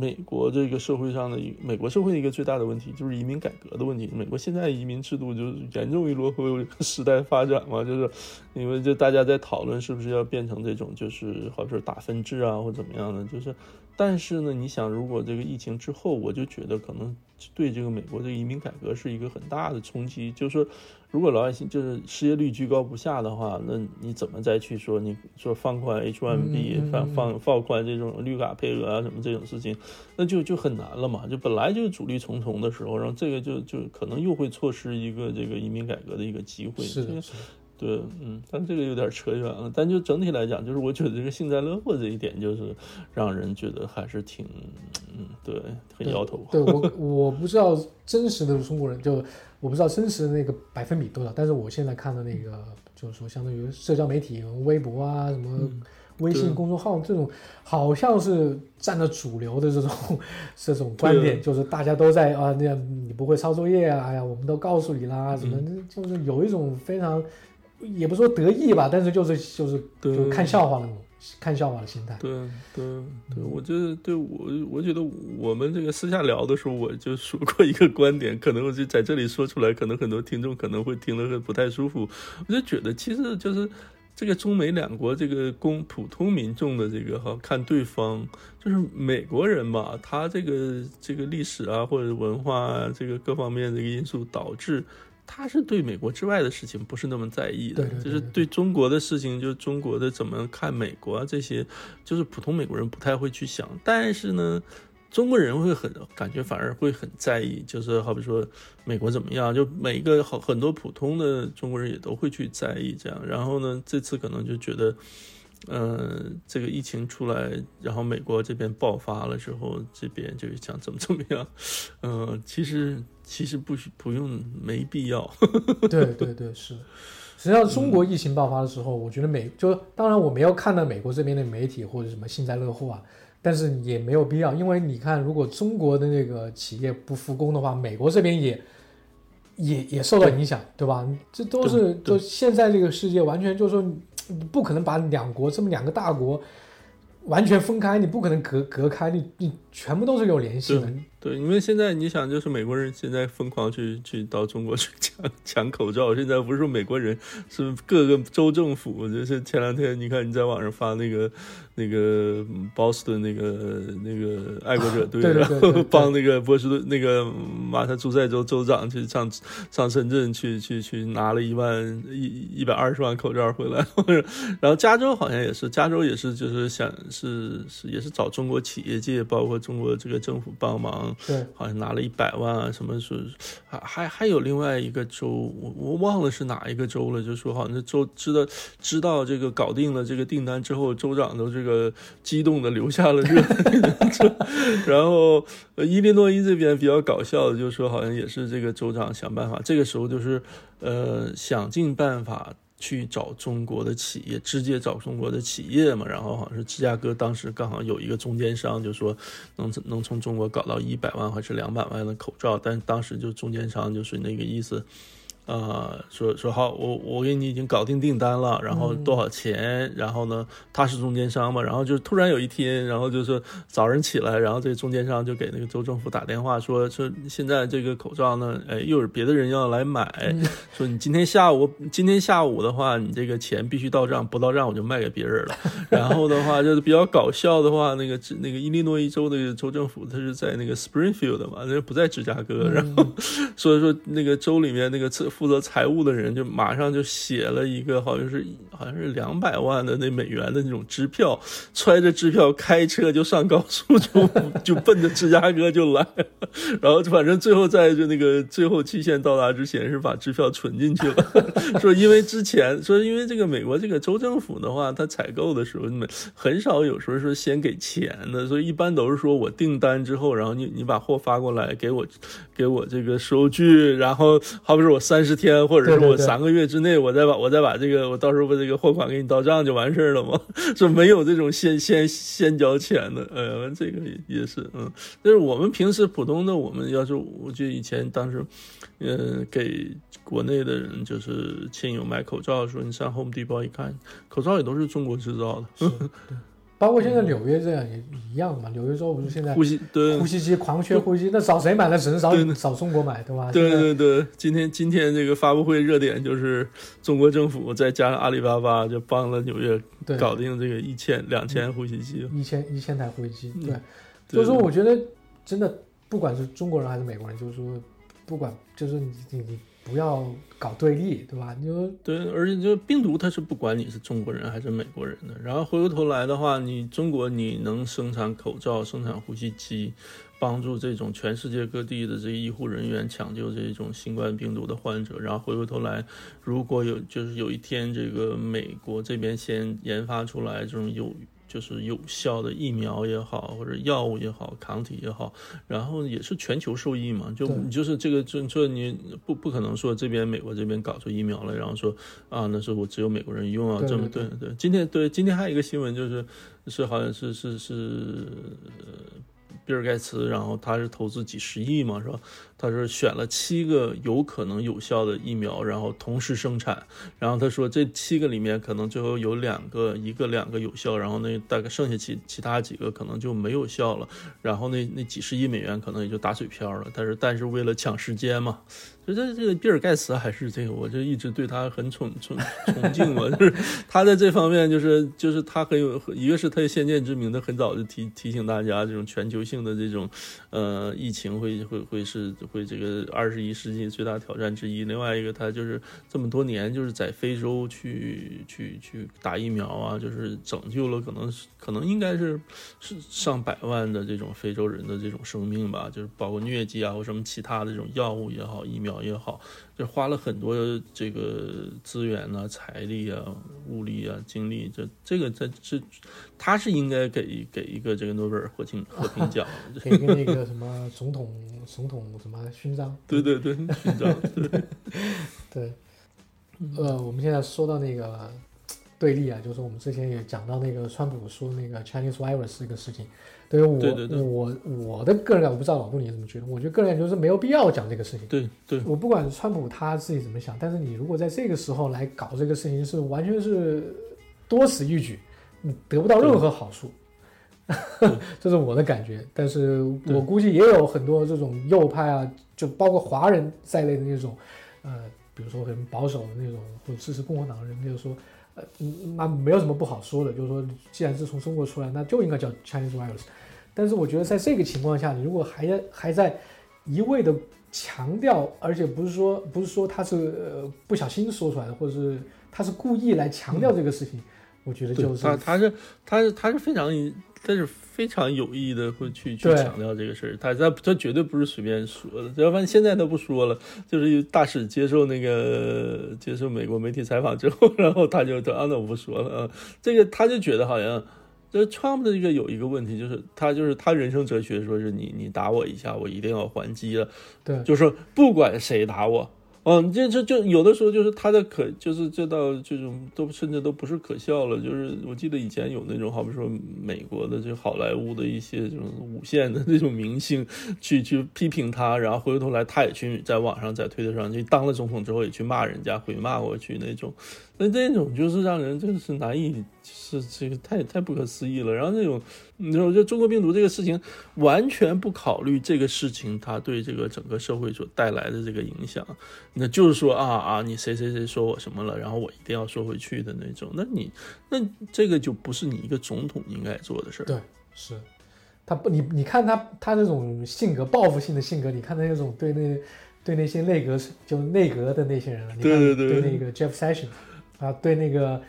美国这个社会上的一美国社会一个最大的问题就是移民改革的问题。美国现在移民制度就是严重于落后时代发展嘛，就是因为就大家在讨论是不是要变成这种就是好比说打分制啊或怎么样的，就是。但是呢，你想，如果这个疫情之后，我就觉得可能对这个美国这个移民改革是一个很大的冲击。就是说，如果老百姓就是失业率居高不下的话，那你怎么再去说你说放宽 H1B 放放放宽这种绿卡配额啊什么这种事情，那就就很难了嘛。就本来就阻力重重的时候，然后这个就就可能又会错失一个这个移民改革的一个机会。是。对，嗯，但这个有点扯远了。但就整体来讲，就是我觉得这个幸灾乐祸这一点，就是让人觉得还是挺，嗯，对，很摇头。对我，我不知道真实的中国人，就我不知道真实的那个百分比多少。但是我现在看的那个，就是说，相当于社交媒体、微博啊，什么微信公众号这种，好像是占了主流的这种 这种观点，就是大家都在啊，那你不会抄作业啊，哎呀，我们都告诉你啦，什么，就是有一种非常。也不说得意吧，但是就是就是就看笑话了看笑话的心态。对对对，我觉得对我我觉得我们这个私下聊的时候，我就说过一个观点，可能我就在这里说出来，可能很多听众可能会听了不太舒服。我就觉得其实就是这个中美两国这个公普通民众的这个哈看对方，就是美国人吧，他这个这个历史啊或者文化啊这个各方面这个因素导致。他是对美国之外的事情不是那么在意的，就是对中国的事情，就是中国的怎么看美国啊这些，就是普通美国人不太会去想。但是呢，中国人会很感觉反而会很在意，就是好比说美国怎么样，就每一个好很多普通的中国人也都会去在意这样。然后呢，这次可能就觉得。嗯，这个疫情出来，然后美国这边爆发了之后，这边就是想怎么怎么样。嗯，其实其实不需不用，没必要。对对对，是。实际上，中国疫情爆发的时候，我觉得美就当然我没有看到美国这边的媒体或者什么幸灾乐祸啊，但是也没有必要，因为你看，如果中国的那个企业不复工的话，美国这边也也也受到影响，对吧？这都是就现在这个世界完全就是说。不可能把两国这么两个大国完全分开，你不可能隔隔开，你你全部都是有联系的。对，因为现在你想，就是美国人现在疯狂去去到中国去抢 抢口罩。现在不是说美国人，是各个州政府。就是前两天你看你在网上发那个那个波士顿那个那个爱国者队，然后帮那个波士顿那个马萨诸塞州州长去上上深圳去去去拿了一万一一百二十万口罩回来。然后加州好像也是，加州也是就是想是是也是找中国企业界，包括中国这个政府帮忙。对，好像拿了一百万啊，什么说，还还还有另外一个州，我我忘了是哪一个州了，就说好像州知道知道这个搞定了这个订单之后，州长都这个激动的流下了热泪。然后伊利诺伊这边比较搞笑的，就是说好像也是这个州长想办法，这个时候就是呃想尽办法。去找中国的企业，直接找中国的企业嘛，然后好像是芝加哥当时刚好有一个中间商，就说能能从中国搞到一百万还是两百万的口罩，但当时就中间商就是那个意思。啊，说说好，我我给你已经搞定订单了，然后多少钱？然后呢，他是中间商嘛，然后就突然有一天，然后就是早上起来，然后这个中间商就给那个州政府打电话说说现在这个口罩呢，哎，又有别的人要来买，说你今天下午今天下午的话，你这个钱必须到账，不到账我就卖给别人了。然后的话就是比较搞笑的话，那个那个伊利诺伊州的州政府，他是在那个 Springfield 嘛，那不在芝加哥，然后所以说那个州里面那个负责财务的人就马上就写了一个好像是好像是两百万的那美元的那种支票，揣着支票开车就上高速就就奔着芝加哥就来，然后反正最后在就那个最后期限到达之前是把支票存进去了，说因为之前说因为这个美国这个州政府的话，他采购的时候你们很少有时候说先给钱的，所以一般都是说我订单之后，然后你你把货发过来给我给我这个收据，然后好比说我三十。十天，或者是我三个月之内，我再把我再把这个，我到时候把这个货款给你到账就完事儿了吗？就没有这种先先先交钱的，呃，这个也是，嗯，但是我们平时普通的，我们要是我记得以前当时，呃，给国内的人就是亲友买口罩的时候，你上 Home Depot 一看，口罩也都是中国制造的。包括现在纽约这样也一样嘛，纽约州不是现在呼吸对呼吸机狂缺呼吸机，那找谁买？呢只能找找中国买，对吧？对对对，今天今天这个发布会热点就是中国政府再加上阿里巴巴就帮了纽约搞定这个一千两千呼吸机，一千一千台呼吸机。对，所以说我觉得真的不管是中国人还是美国人，就是说不管就是你你你。不要搞对立，对吧？你就对，而且就病毒它是不管你是中国人还是美国人的。然后回过头来的话，你中国你能生产口罩、生产呼吸机，帮助这种全世界各地的这医护人员抢救这种新冠病毒的患者。然后回过头来，如果有就是有一天这个美国这边先研发出来这种有。就是有效的疫苗也好，或者药物也好，抗体也好，然后也是全球受益嘛。就你就是这个政策，你不不可能说这边美国这边搞出疫苗来，然后说啊，那是我只有美国人用啊，这么对对。今天对今天还有一个新闻，就是是好像是是是。比尔盖茨，然后他是投资几十亿嘛，是吧？他是选了七个有可能有效的疫苗，然后同时生产，然后他说这七个里面可能最后有两个，一个两个有效，然后那大概剩下其其他几个可能就没有效了，然后那那几十亿美元可能也就打水漂了。但是但是为了抢时间嘛。觉得这个比尔盖茨还是这个，我就一直对他很崇崇崇敬嘛，就是他在这方面，就是就是他很有一个是他先见之明，他很早就提提醒大家，这种全球性的这种呃疫情会会会是会这个二十一世纪最大挑战之一。另外一个，他就是这么多年就是在非洲去去去打疫苗啊，就是拯救了可能可能应该是是上百万的这种非洲人的这种生命吧，就是包括疟疾啊或什么其他的这种药物也好，疫苗。也好，就花了很多这个资源啊、财力啊、物力啊、精力，这这个在这，他是应该给给一个这个诺贝尔和平和平奖，给个那个什么总统总统什么勋章？对对对，勋章，对 对。呃，我们现在说到那个对立啊，就是我们之前也讲到那个川普说那个 Chinese virus 这个事情。对于我我我的个人感，我不知道老杜你怎么觉得？我觉得个人感觉是没有必要讲这个事情。对对，我不管川普他自己怎么想，但是你如果在这个时候来搞这个事情，是完全是多此一举，你得不到任何好处。这是我的感觉。但是我估计也有很多这种右派啊，就包括华人在内的那种，呃，比如说很保守的那种或者支持共和党的人，就是说。嗯，那没有什么不好说的，就是说，既然是从中国出来，那就应该叫 Chinese virus。但是我觉得在这个情况下，你如果还还在一味的强调，而且不是说不是说他是呃不小心说出来的，或者是他是故意来强调这个事情，我觉得就是他他是他是他是非常。但是非常有意的，会去去强调这个事儿。他他他绝对不是随便说的。要不然现在他不说了，就是大使接受那个接受美国媒体采访之后，然后他就他啊，那我不说了啊。这个他就觉得好像，这 Trump 的这个有一个问题，就是他就是他人生哲学，说是你你打我一下，我一定要还击了。对，就是说不管谁打我。嗯，这这就有的时候就是他的可，就是这到这种都甚至都不是可笑了。就是我记得以前有那种，好比说美国的就好莱坞的一些这种无线的那种明星，去去批评他，然后回过头来他也去在网上在推特上，去当了总统之后也去骂人家，回骂过去那种。那这种就是让人真的是难以，是这个太太不可思议了。然后那种，你说就中国病毒这个事情，完全不考虑这个事情它对这个整个社会所带来的这个影响，那就是说啊啊，你谁谁谁说我什么了，然后我一定要说回去的那种。那你那这个就不是你一个总统应该做的事儿。对，是他不，你你看他他那种性格，报复性的性格，你看他那种对那对那些内阁就内阁的那些人，你看对对对那个 Jeff Sessions。啊，对那个，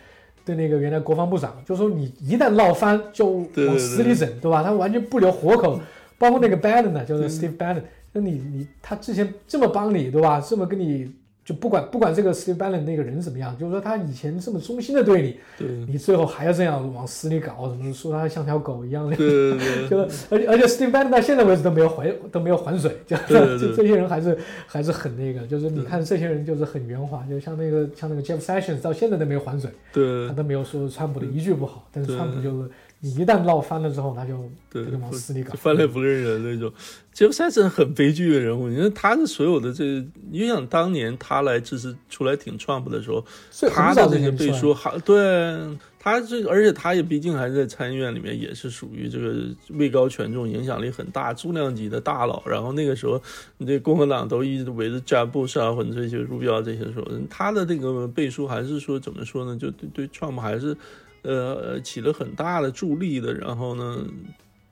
对那个原来国防部长，就说你一旦闹翻就往死里整，对吧？他完全不留活口，包括那个 Bannon 就是 Steve Bannon，那你你他之前这么帮你，对吧？这么跟你。就不管不管这个 Steve Bannon 那个人怎么样，就是说他以前这么忠心的对你，你最后还要这样往死里搞，什么说他像条狗一样的，就是而且而且 Steve Bannon 到现在为止都没有还都没有还水，就这 这些人还是还是很那个，就是你看这些人就是很圆滑，就像那个像那个 Jeff Sessions 到现在都没有还水，他都没有说川普的一句不好，但是川普就是。你一旦闹翻了之后，他就对往死里搞，翻脸不认人那种。杰夫塞森很悲剧的人物，你看他的所有的这，你想当年他来支持出来挺 Trump 的时候，他的这个背书，还对他这，而且他也毕竟还在参议院里面，也是属于这个位高权重、影响力很大、重量级的大佬。然后那个时候，你这共和党都一直围着 Jeb Bush 啊，或者这些卢比奥这些时候，他的这个背书还是说怎么说呢？就对对 Trump 还是。呃，起了很大的助力的，然后呢，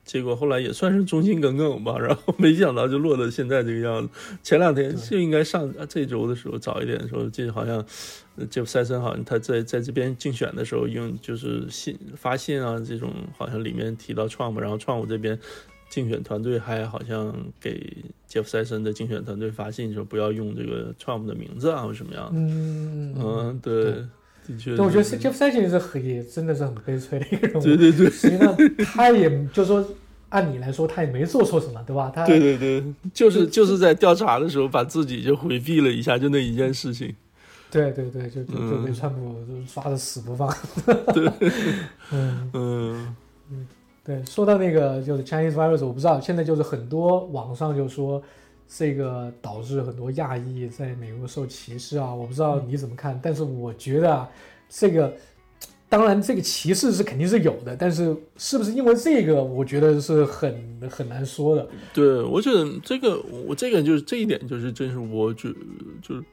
结果后来也算是忠心耿耿吧，然后没想到就落到现在这个样子。前两天就应该上这周的时候，早一点的时候，这好像就塞森好像他在在这边竞选的时候用就是信发信啊，这种好像里面提到 Trump，然后 Trump 这边竞选团队还好像给杰夫塞森的竞选团队发信说不要用这个 Trump 的名字啊，或什么样嗯嗯，对。对，我觉得 Jeff Sessions 是很也真的是很悲催的一个人物。对对对，实际上他也就说，按理来说他也没做错什么，对吧？他对对对，就是就是在调查的时候把自己就回避了一下，就那一件事情。对对对，就就就被川普抓的死不放。对，嗯嗯。对，说到那个就是 Chinese virus，我不知道现在就是很多网上就说这个导致很多亚裔在美国受歧视啊，我不知道你怎么看，但是我觉得啊，这个当然这个歧视是肯定是有的，但是是不是因为这个，我觉得是很很难说的。对，我觉得这个我这个就是这一点就是真是我觉就是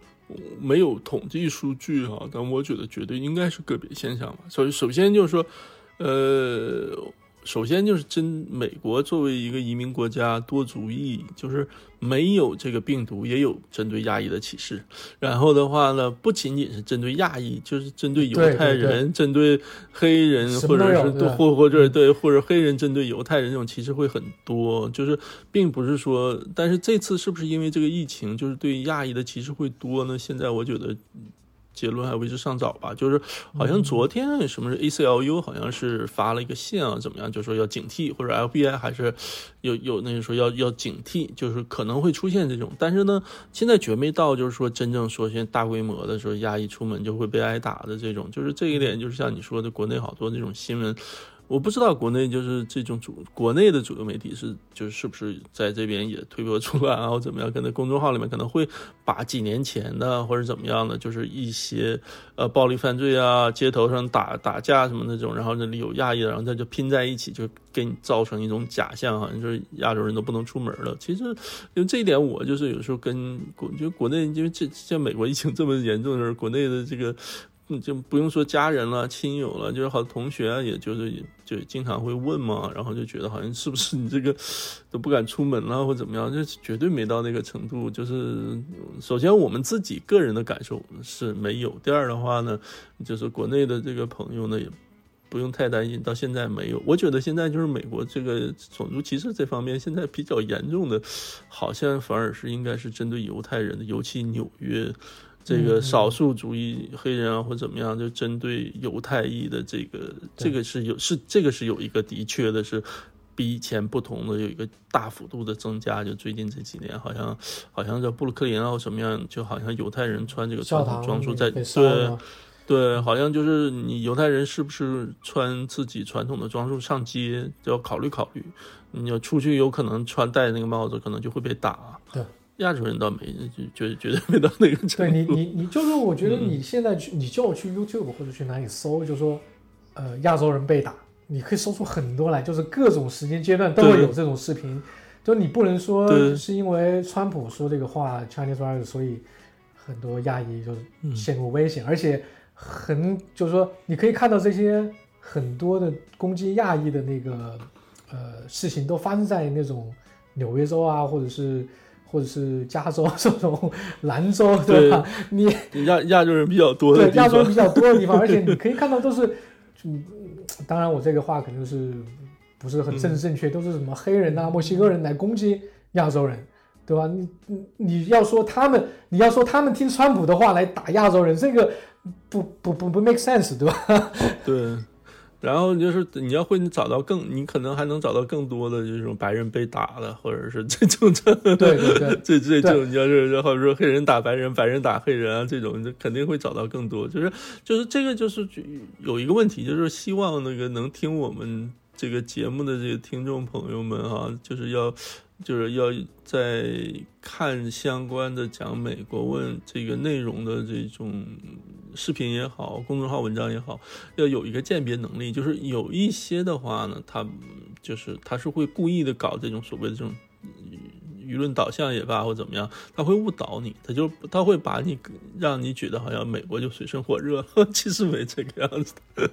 没有统计数据哈，但我觉得绝对应该是个别现象吧。首首先就是说，呃。首先就是真美国作为一个移民国家，多族裔，就是没有这个病毒，也有针对亚裔的歧视。然后的话呢，不仅仅是针对亚裔，就是针对犹太人、针对黑人，或者是或或者对或者黑人针对犹太人这种歧视会很多。就是并不是说，但是这次是不是因为这个疫情，就是对亚裔的歧视会多呢？现在我觉得。结论还为时尚早吧，就是好像昨天什么是 ACLU 好像是发了一个信啊，怎么样，就说要警惕，或者 LBI 还是有有那个说要要警惕，就是可能会出现这种，但是呢，现在绝没到就是说真正说现在大规模的说压抑出门就会被挨打的这种，就是这一点就是像你说的，国内好多那种新闻。我不知道国内就是这种主国内的主流媒体是就是是不是在这边也推波助澜啊，或怎么样？可能公众号里面可能会把几年前的或者怎么样的，就是一些呃暴力犯罪啊、街头上打打架什么那种，然后这里有亚裔的，然后他就拼在一起，就给你造成一种假象，好像就是亚洲人都不能出门了。其实因为这一点，我就是有时候跟国就国内，因为这像美国疫情这么严重的时候，国内的这个。就不用说家人了、亲友了，就是好多同学，也就是就经常会问嘛，然后就觉得好像是不是你这个都不敢出门了或怎么样，就绝对没到那个程度。就是首先我们自己个人的感受是没有，第二的话呢，就是国内的这个朋友呢也不用太担心，到现在没有。我觉得现在就是美国这个种族歧视这方面现在比较严重的，好像反而是应该是针对犹太人的，尤其纽约。这个少数族裔黑人啊，或怎么样，就针对犹太裔的这个，这个是有是这个是有一个的确的是比以前不同的，有一个大幅度的增加。就最近这几年，好像好像在布鲁克林啊什么样，就好像犹太人穿这个传统装束在对对，好像就是你犹太人是不是穿自己传统的装束上街，就要考虑考虑。你要出去，有可能穿戴那个帽子，可能就会被打。对。亚洲人倒没，就就绝对没到那个程度。对你，你，你就是，我觉得你现在去，你叫我去 YouTube 或者去哪里搜，就说，呃，亚洲人被打，你可以搜出很多来，就是各种时间阶段都会有这种视频。就你不能说是因为川普说这个话 Chinese virus，所以很多亚裔就陷入危险，而且很就是说，你可以看到这些很多的攻击亚裔的那个呃事情都发生在那种纽约州啊，或者是。或者是加州这种兰州，对吧？你亚亚洲人比较多的对亚洲人比较多的地方，而且你可以看到都是，嗯，当然我这个话肯定是不是很正正确，都是什么黑人啊、墨西哥人来攻击亚洲人，对吧？你你你要说他们，你要说他们听川普的话来打亚洲人，这个不不不不 make sense，对吧？对。然后就是你要会找到更，你可能还能找到更多的这种白人被打了，或者是 这种这对对对，这这种你要是然后说黑人打白人，白人打黑人啊，这种肯定会找到更多。就是就是这个就是有一个问题，就是希望那个能听我们这个节目的这个听众朋友们哈，就是要。就是要在看相关的讲美国问这个内容的这种视频也好，公众号文章也好，要有一个鉴别能力。就是有一些的话呢，他就是他是会故意的搞这种所谓的这种舆论导向也罢，或怎么样，他会误导你，他就他会把你让你觉得好像美国就水深火热，其实没这个样子。对，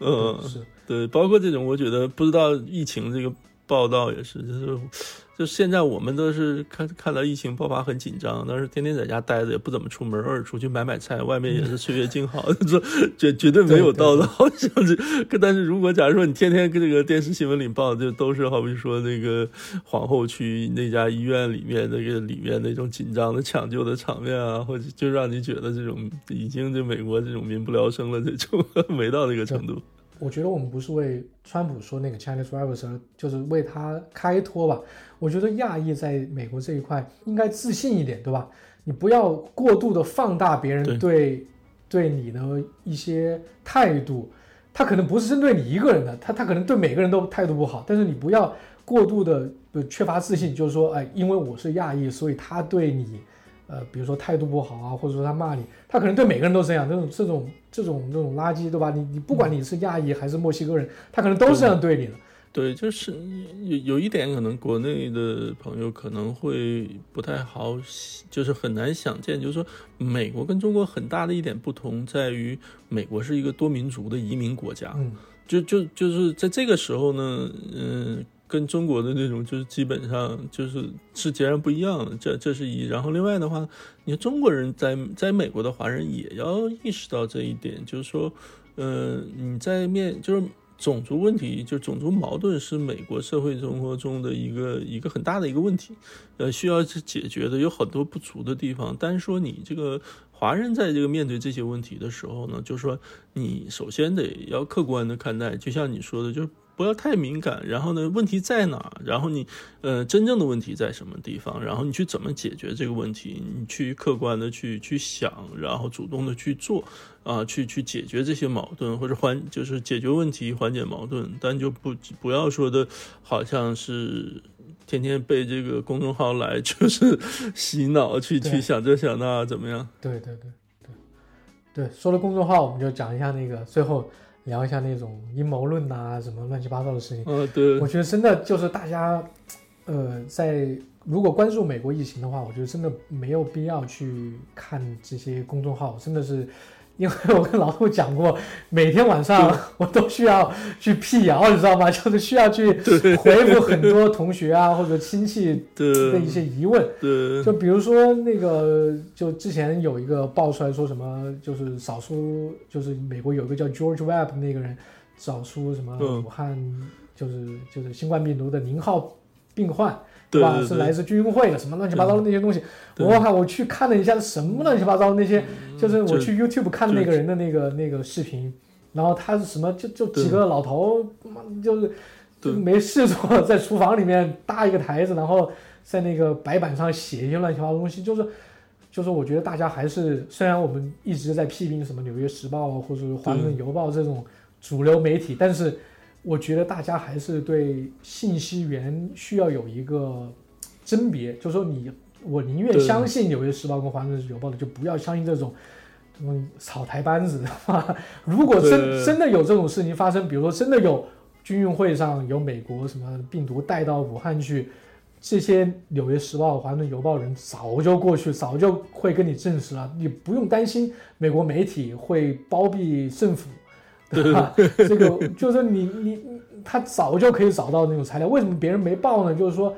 嗯，是对，包括这种，我觉得不知道疫情这个报道也是，就是。就现在我们都是看看到疫情爆发很紧张，但是天天在家待着也不怎么出门，偶尔出去买买菜，外面也是岁月静好，这绝绝对没有到的 好像是。但是如果假如说你天天跟这个电视新闻里报，就都是好比说那个皇后区那家医院里面那个里面那种紧张的抢救的场面啊，或者就让你觉得这种已经就美国这种民不聊生了，这种 没到那个程度。我觉得我们不是为川普说那个 Chinese virus，就是为他开脱吧。我觉得亚裔在美国这一块应该自信一点，对吧？你不要过度的放大别人对对你的一些态度，他可能不是针对你一个人的，他他可能对每个人都态度不好，但是你不要过度的呃缺乏自信，就是说，哎，因为我是亚裔，所以他对你，呃，比如说态度不好啊，或者说他骂你，他可能对每个人都这样，这种这种这种这种垃圾，对吧？你你不管你是亚裔还是墨西哥人，他可能都是这样对你的。对，就是有有一点，可能国内的朋友可能会不太好，就是很难想见，就是说美国跟中国很大的一点不同在于，美国是一个多民族的移民国家，嗯，就就就是在这个时候呢，嗯，跟中国的那种就是基本上就是是截然不一样的，这这是一。然后另外的话，你看中国人在在美国的华人也要意识到这一点，就是说，呃，你在面就是。种族问题就种族矛盾是美国社会生活中的一个一个很大的一个问题，呃，需要去解决的有很多不足的地方。单说你这个华人在这个面对这些问题的时候呢，就是说你首先得要客观的看待，就像你说的，就。不要太敏感，然后呢，问题在哪？然后你，呃，真正的问题在什么地方？然后你去怎么解决这个问题？你去客观的去去想，然后主动的去做，啊，去去解决这些矛盾或者缓，就是解决问题，缓解矛盾。但就不不要说的，好像是天天被这个公众号来 就是洗脑，去去想这想那怎么样？对对对对对，说了公众号，我们就讲一下那个最后。聊一下那种阴谋论呐，什么乱七八糟的事情。嗯，对。我觉得真的就是大家，呃，在如果关注美国疫情的话，我觉得真的没有必要去看这些公众号，真的是。因为我跟老杜讲过，每天晚上我都需要去辟谣，你知道吗？就是需要去回复很多同学啊或者亲戚的一些疑问。就比如说那个，就之前有一个爆出来说什么，就是少数，就是美国有一个叫 George Webb 那个人找出什么武汉就是就是新冠病毒的零号病患。对吧？是来自军会的什么乱七八糟的那些东西。我靠，我去看了一下，什么乱七八糟的那些，就是我去 YouTube 看那个人的那个那个视频，然后他是什么，就就几个老头，妈就是就没事做，在厨房里面搭一个台子，然后在那个白板上写一些乱七八糟东西，就是就是我觉得大家还是，虽然我们一直在批评什么《纽约时报》或者《华盛顿邮报》这种主流媒体，但是。我觉得大家还是对信息源需要有一个甄别，就是说你，我宁愿相信《纽约时报》跟《华盛顿邮报》的，就不要相信这种这种草台班子。如果真真的有这种事情发生，比如说真的有军运会上有美国什么病毒带到武汉去，这些《纽约时报》、《华盛顿邮报》人早就过去，早就会跟你证实了，你不用担心美国媒体会包庇政府。对吧？这个就是你你他早就可以找到那种材料，为什么别人没报呢？就是说，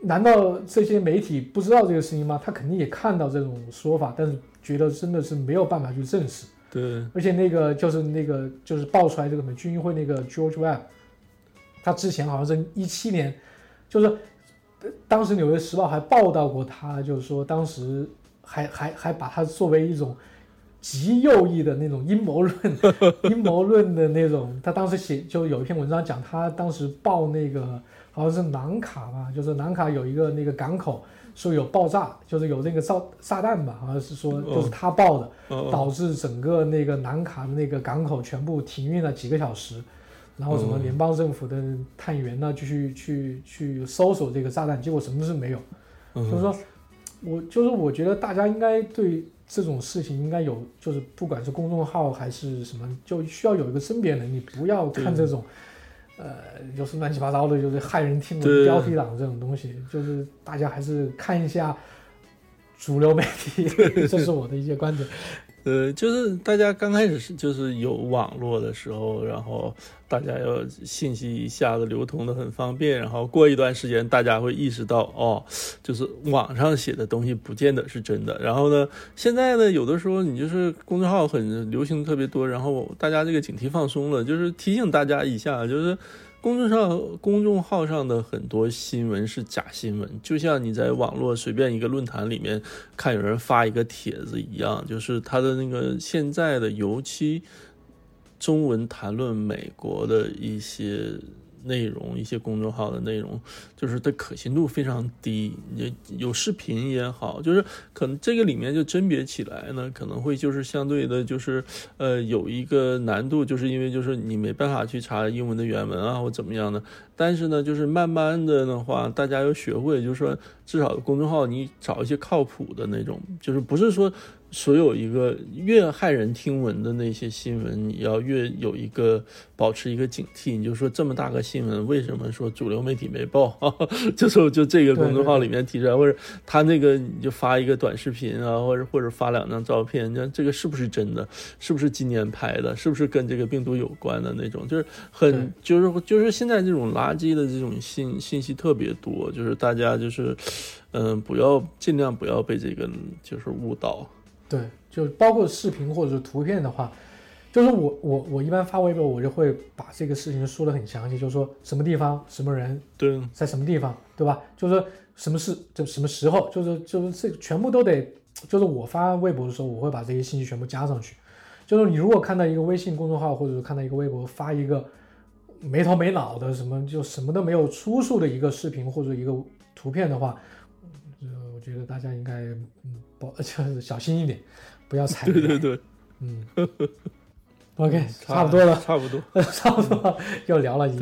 难道这些媒体不知道这个事情吗？他肯定也看到这种说法，但是觉得真的是没有办法去证实。对，而且那个就是那个就是爆出来这个什么军运会那个 George Webb，他之前好像是一七年，就是当时《纽约时报》还报道过他，就是说当时还还还把他作为一种。极右翼的那种阴谋论，阴谋论的那种，他当时写就有一篇文章讲，他当时报那个好像是南卡吧，就是南卡有一个那个港口说有爆炸，就是有那个炸炸弹吧，好像是说就是他报的，导致整个那个南卡的那个港口全部停运了几个小时，然后什么联邦政府的探员呢，就去去去搜索这个炸弹，结果什么事没有，就是说，我就是我觉得大家应该对。这种事情应该有，就是不管是公众号还是什么，就需要有一个甄别能力，不要看这种，呃，就是乱七八糟的，就是骇人听闻标题党这种东西，就是大家还是看一下主流媒体，这是我的一些观点。呃，就是大家刚开始是就是有网络的时候，然后大家要信息一下子流通的很方便，然后过一段时间大家会意识到，哦，就是网上写的东西不见得是真的。然后呢，现在呢，有的时候你就是公众号很流行特别多，然后大家这个警惕放松了，就是提醒大家一下，就是。公众上公众号上的很多新闻是假新闻，就像你在网络随便一个论坛里面看有人发一个帖子一样，就是他的那个现在的，尤其中文谈论美国的一些内容，一些公众号的内容，就是它可信度非常低。也有视频也好，就是可能这个里面就甄别起来呢，可能会就是相对的，就是呃有一个难度，就是因为就是你没办法去查英文的原文啊或怎么样的。但是呢，就是慢慢的的话，大家要学会，就是说至少公众号你找一些靠谱的那种，就是不是说。所有一个越骇人听闻的那些新闻，你要越有一个保持一个警惕。你就说这么大个新闻，为什么说主流媒体没报？就说就这个公众号里面提出来，或者他那个你就发一个短视频啊，或者或者发两张照片，那这个是不是真的？是不是今年拍的？是不是跟这个病毒有关的那种？就是很就是就是现在这种垃圾的这种信信息特别多，就是大家就是嗯，不要尽量不要被这个就是误导。对，就包括视频或者是图片的话，就是我我我一般发微博，我就会把这个事情说的很详细，就是说什么地方、什么人，对，在什么地方，对吧？就是说什么事，就什么时候，就是就是这全部都得，就是我发微博的时候，我会把这些信息全部加上去。就是你如果看到一个微信公众号，或者是看到一个微博发一个没头没脑的什么，就什么都没有出处的一个视频或者一个图片的话，呃，我觉得大家应该嗯。不，就是小心一点，不要踩。对对对，嗯。OK，差不多了，差不多，差不多，又聊了一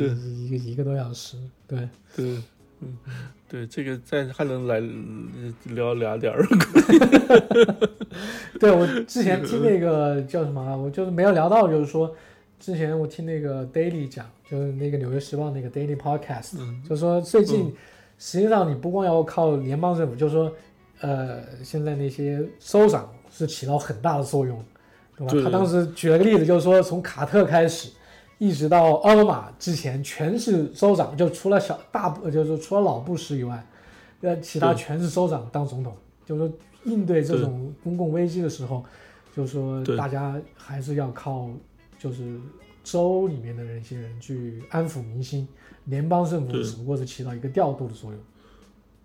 一个一个多小时。对对，嗯，对，这个再还能来聊俩点儿。对我之前听那个叫什么，我就是没有聊到，就是说之前我听那个 Daily 讲，就是那个纽约时报那个 Daily Podcast，就是说最近实际上你不光要靠联邦政府，就是说。呃，现在那些州长是起到很大的作用，对吧？他当时举了个例子，就是说从卡特开始，一直到奥巴马之前，全是州长，就除了小大，就是除了老布什以外，呃，其他全是州长当总统。就是说应对这种公共危机的时候，就是说大家还是要靠，就是州里面的那些人去安抚民心，联邦政府只不过是起到一个调度的作用。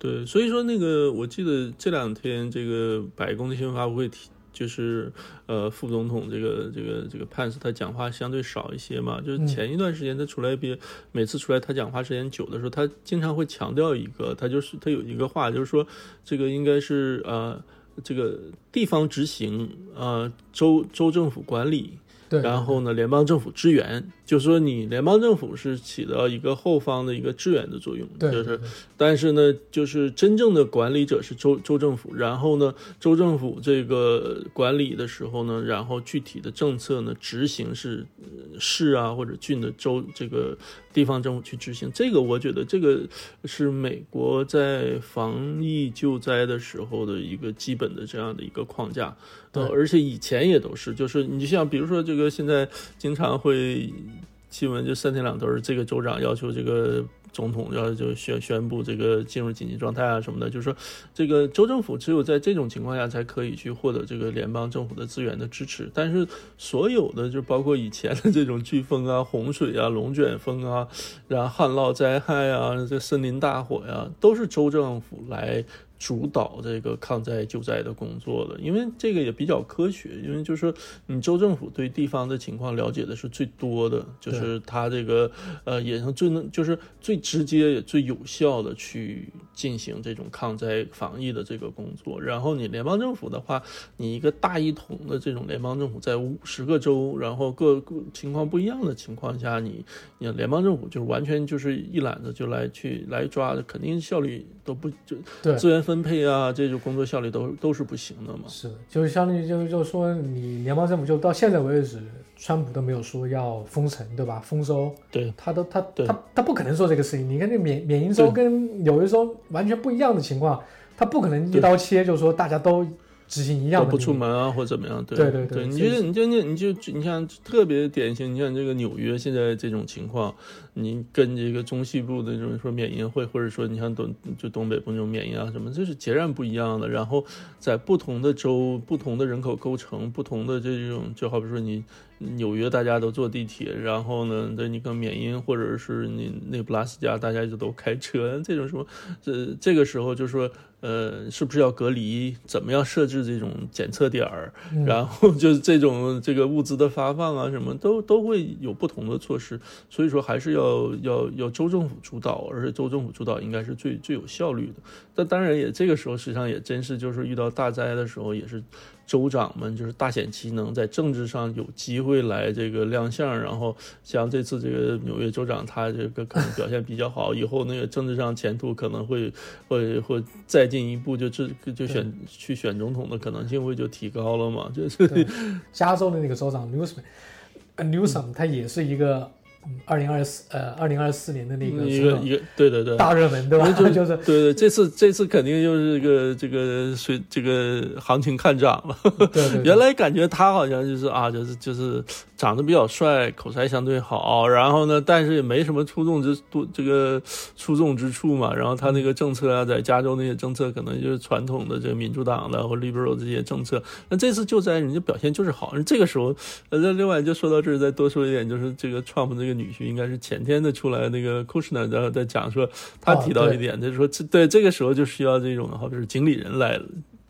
对，所以说那个，我记得这两天这个白宫的新闻发布会，提就是呃，副总统这个这个这个潘斯他讲话相对少一些嘛，就是前一段时间他出来别每次出来他讲话时间久的时候，他经常会强调一个，他就是他有一个话就是说，这个应该是呃这个地方执行呃州州政府管理，然后呢联邦政府支援。就是说，你联邦政府是起到一个后方的一个支援的作用，就是，但是呢，就是真正的管理者是州州政府，然后呢，州政府这个管理的时候呢，然后具体的政策呢执行是市啊或者郡的州这个地方政府去执行。这个我觉得这个是美国在防疫救灾的时候的一个基本的这样的一个框架，呃，而且以前也都是，就是你就像比如说这个现在经常会。新闻就三天两头儿，这个州长要求这个总统要就宣宣布这个进入紧急状态啊什么的，就是说，这个州政府只有在这种情况下才可以去获得这个联邦政府的资源的支持。但是所有的就包括以前的这种飓风啊、洪水啊、龙卷风啊，然后旱涝灾害啊、这森林大火呀，都是州政府来。主导这个抗灾救灾的工作的，因为这个也比较科学，因为就是你州政府对地方的情况了解的是最多的，就是他这个呃也是最能就是最直接也最有效的去进行这种抗灾防疫的这个工作。然后你联邦政府的话，你一个大一统的这种联邦政府在五十个州，然后各个情况不一样的情况下，你你联邦政府就是完全就是一揽子就来去来抓的，肯定效率都不就资源。分配啊，这种工作效率都都是不行的嘛。是，就是相当于就是就是说，你联邦政府就到现在为止，川普都没有说要封城，对吧？丰收，对，他都他他他不可能做这个事情。你看这缅缅因州跟纽约州完全不一样的情况，他不可能一刀切，就是说大家都。执行一样不出门啊，或者怎么样？对对对，你觉得你就你你就你像特别典型，你像这个纽约现在这种情况，你跟这个中西部的这种说缅因会，或者说你像东就东北部那种缅因啊什么，这是截然不一样的。然后在不同的州、不同的人口构成、不同的这种，就好比说你纽约大家都坐地铁，然后呢，对你跟缅因或者是你那布拉斯加大家就都开车，这种什么，这这个时候就说。呃，是不是要隔离？怎么样设置这种检测点儿？嗯 然后就是这种这个物资的发放啊，什么都都会有不同的措施。所以说还是要要要州政府主导，而且州政府主导应该是最最有效率的。但当然也这个时候，实际上也真是就是遇到大灾的时候，也是州长们就是大显其能，在政治上有机会来这个亮相。然后像这次这个纽约州长，他这个可能表现比较好，以后那个政治上前途可能会会会再进一步就这就选去选总统的可能性会就提高了嘛，就是，加州的那个州长 Newsom，Newsom 他也是一个二零二四呃二零二四年的那个一个一个对对对大热门，对吧？就 就是对对，这次这次肯定就是这个这个随这个行情看涨了。对对对 原来感觉他好像就是啊，就是就是长得比较帅，口才相对好，然后呢，但是也没什么出众之多这个出众之处嘛。然后他那个政策啊，在加州那些政策可能就是传统的这个民主党的或 liberal 这些政策。那这次救灾人家表现就是好。这个时候，呃，那另外就说到这儿，再多说一点，就是这个 Trump 这个女婿应该是前天的出来那个 Kushner 然后在讲说，他提到一点，就是说这对这个时候就需要这种好比是经理人来。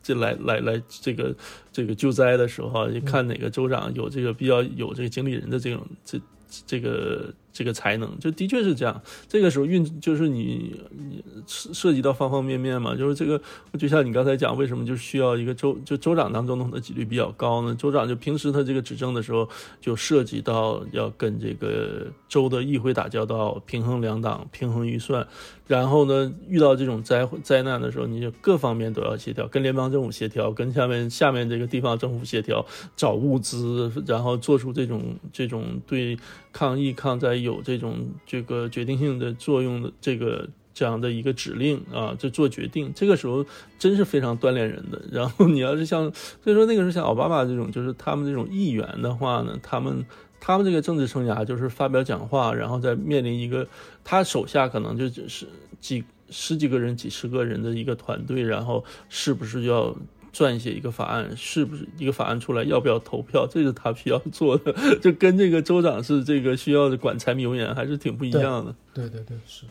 这来来来，这个这个救灾的时候啊，就看哪个州长有这个比较有这个经理人的这种这这个这个才能，就的确是这样。这个时候运就是你你涉涉及到方方面面嘛，就是这个就像你刚才讲，为什么就需要一个州就州长当总统的几率比较高呢？州长就平时他这个执政的时候，就涉及到要跟这个州的议会打交道，平衡两党，平衡预算。然后呢，遇到这种灾灾难的时候，你就各方面都要协调，跟联邦政府协调，跟下面下面这个地方政府协调，找物资，然后做出这种这种对抗疫抗灾有这种这个决定性的作用的这个这样的一个指令啊，就做决定。这个时候真是非常锻炼人的。然后你要是像，所以说那个时候像奥巴马这种，就是他们这种议员的话呢，他们。他们这个政治生涯就是发表讲话，然后再面临一个他手下可能就只是几十几个人、几十个人的一个团队，然后是不是要撰写一个法案？是不是一个法案出来要不要投票？这是他需要做的，就跟这个州长是这个需要管柴米油盐还是挺不一样的。对对对，是。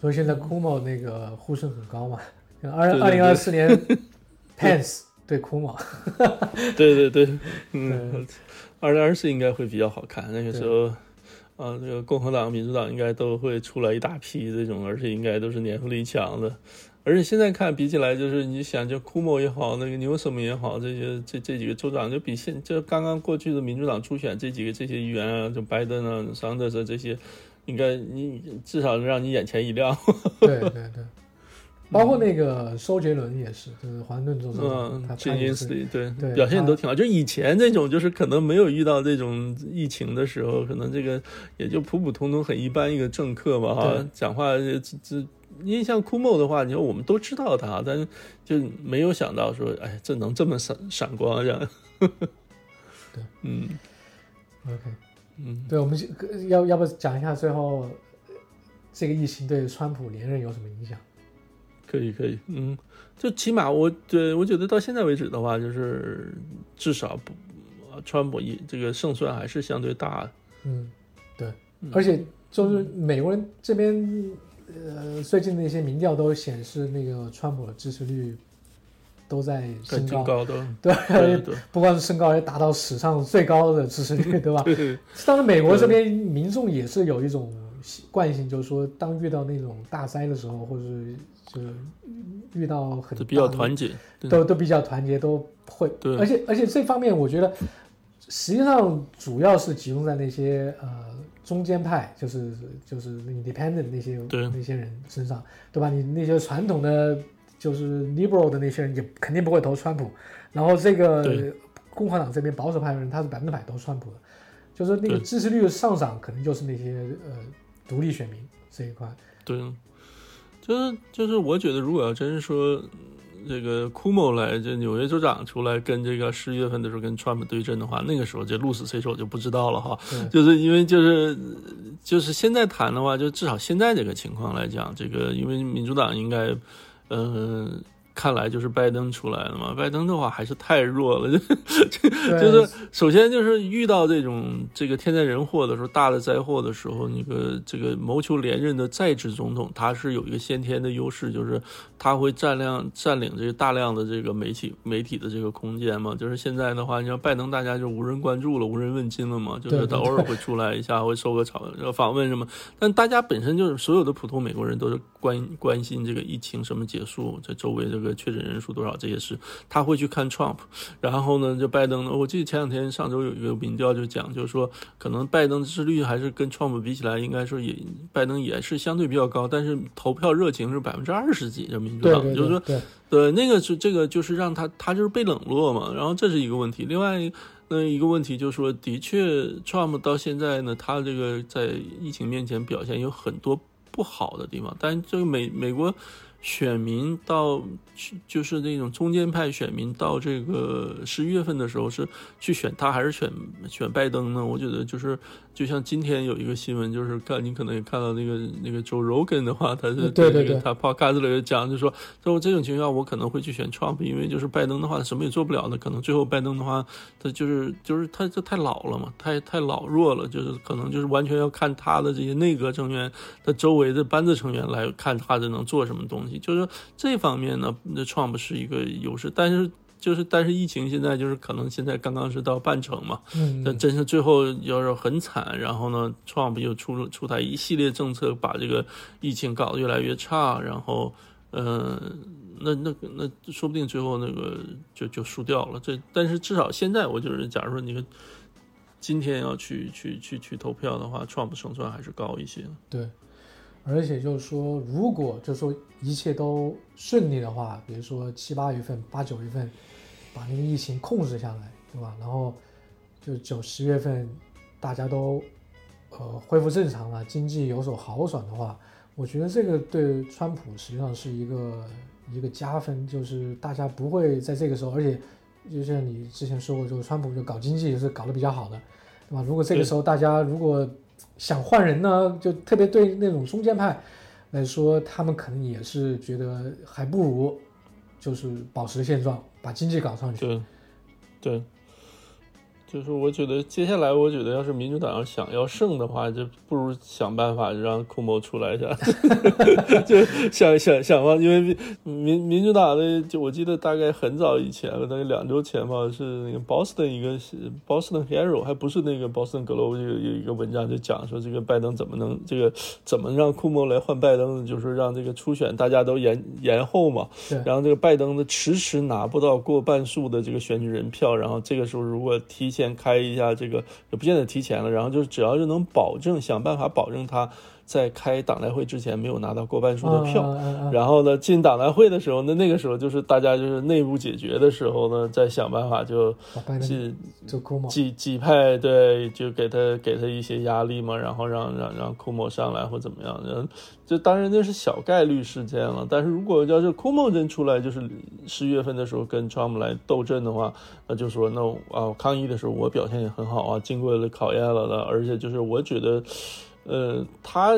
所以现在 Kumo 那个呼声很高嘛，二二零二四年 Pence 对 Kumo，对对对，嗯，二零二四应该会比较好看。那个时候，啊，这个共和党、民主党应该都会出来一大批这种，而且应该都是年富力强的。而且现在看比起来，就是你想，就 Kumo 也好，那个 Newsom 也好，这些这这几个州长，就比现就刚刚过去的民主党初选这几个这些议员啊，就拜登啊、桑德斯这些，应该你至少让你眼前一亮。对对对，包括那个周杰伦也是，就是华盛顿州州长，嗯他他，Jim 也是对对表现都挺好。就以前这种，就是可能没有遇到这种疫情的时候，可能这个也就普普通通很一般一个政客吧，哈，讲话这这。因为像库莫的话，你说我们都知道他，但是就没有想到说，哎，这能这么闪闪光这样。对，嗯 OK，嗯，对，我们要要不讲一下最后呃这个疫情对川普连任有什么影响？可以可以，嗯，就起码我对我觉得到现在为止的话，就是至少不，呃川普一这个胜算还是相对大的。嗯，对，而且就是美国人这边，呃，最近的一些民调都显示，那个川普的支持率都在升高，高的，对，对对不光是升高，也达到史上最高的支持率，对吧？当然，美国这边民众也是有一种习惯性，就是说，当遇到那种大灾的时候，或者是就是遇到很就比较团结。都都比较团结，都会。对而且而且这方面，我觉得实际上主要是集中在那些呃中间派，就是就是 independent 那些对那些人身上，对吧？你那些传统的就是 liberal 的那些人，也肯定不会投川普。然后这个共和党这边保守派的人，他是百分之百投川普的，就是那个支持率的上涨，可能就是那些呃独立选民这一块。对，就是就是，我觉得如果要真是说这个库莫来，这纽约州长出来跟这个十一月份的时候跟川普对阵的话，那个时候这鹿死谁手就不知道了哈。就是因为就是就是现在谈的话，就至少现在这个情况来讲，这个因为民主党应该，嗯、看来就是拜登出来了嘛。拜登的话还是太弱了，就 对就是首先就是遇到这种这个天灾人祸的时候，大的灾祸的时候，那个这个谋求连任的在职总统，他是有一个先天的优势，就是他会占量占领这个大量的这个媒体媒体的这个空间嘛。就是现在的话，你像拜登，大家就无人关注了，无人问津了嘛，就是他偶尔会出来一下，会受个访访问什么，但大家本身就是所有的普通美国人都是关关心这个疫情什么结束，这周围这个确诊人数多少这些事，他会去看 Trump，然后呢，就拜登呢，我记得前两天上周有一个民调就讲，就是说可能拜登支持率还是跟 Trump 比起来，应该说也拜登也是相对比较高，但是投票热情是百分之二十几，这民主党就是说对，那个是这个就是让他他就是被冷落嘛，然后这是一个问题。另外那一个问题就是说，的确，Trump 到现在呢，他这个在疫情面前表现有很多不好的地方，但这个美美国选民到就是那种中间派选民到这个十一月份的时候是去选他还是选选拜登呢？我觉得就是就像今天有一个新闻，就是看你可能也看到那个那个 Joe Rogan 的话，他是对他 podcast 里讲，就说在我这种情况下，我可能会去选 Trump，因为就是拜登的话什么也做不了的，可能最后拜登的话，他就是就是他这太老了嘛，太太老弱了，就是可能就是完全要看他的这些内阁成员，他周围的班子成员来看他这能做什么东西，就是这方面呢，那 Trump 是一个优势，但是。就是，但是疫情现在就是可能现在刚刚是到半程嘛，嗯，但真是最后要是很惨，然后呢，Trump 又出出台一系列政策，把这个疫情搞得越来越差，然后，呃，那那那说不定最后那个就就输掉了。这但是至少现在，我就是假如说你今天要去去去去投票的话，Trump 胜算还是高一些。对，而且就是说，如果就是说一切都顺利的话，比如说七八月份、八九月份，把那个疫情控制下来，对吧？然后就九十月份大家都呃恢复正常了，经济有所好转的话，我觉得这个对川普实际上是一个一个加分，就是大家不会在这个时候，而且就像你之前说过，就是川普就搞经济也是搞得比较好的，对吧？如果这个时候大家如果想换人呢，就特别对那种中间派来说，他们可能也是觉得还不如就是保持现状，把经济搞上去。对，就是我觉得接下来，我觉得要是民主党要想要胜的话，就不如想办法让库莫出来一下，就想想想吧，因为民民主党的，就我记得大概很早以前了，大概两周前吧，是那个 Boston 一个 Boston Hero，还不是那个 Boston Globe 有有一个文章就讲说这个拜登怎么能这个怎么让库莫来换拜登，就是让这个初选大家都延延后嘛，然后这个拜登呢迟迟拿不到过半数的这个选举人票，然后这个时候如果提前先开一下这个，也不见得提前了，然后就是只要是能保证想办法保证它在开党代会之前没有拿到过半数的票，然后呢进党代会的时候，那那个时候就是大家就是内部解决的时候呢，再想办法就几几派对，就给他给他一些压力嘛，然后让让让库莫上来或怎么样，然后这当然那是小概率事件了。但是如果要是库莫真出来，就是十月份的时候跟 Trump 来斗阵的话，那就说那啊抗议的时候我表现也很好啊，经过了考验了的，而且就是我觉得。呃，他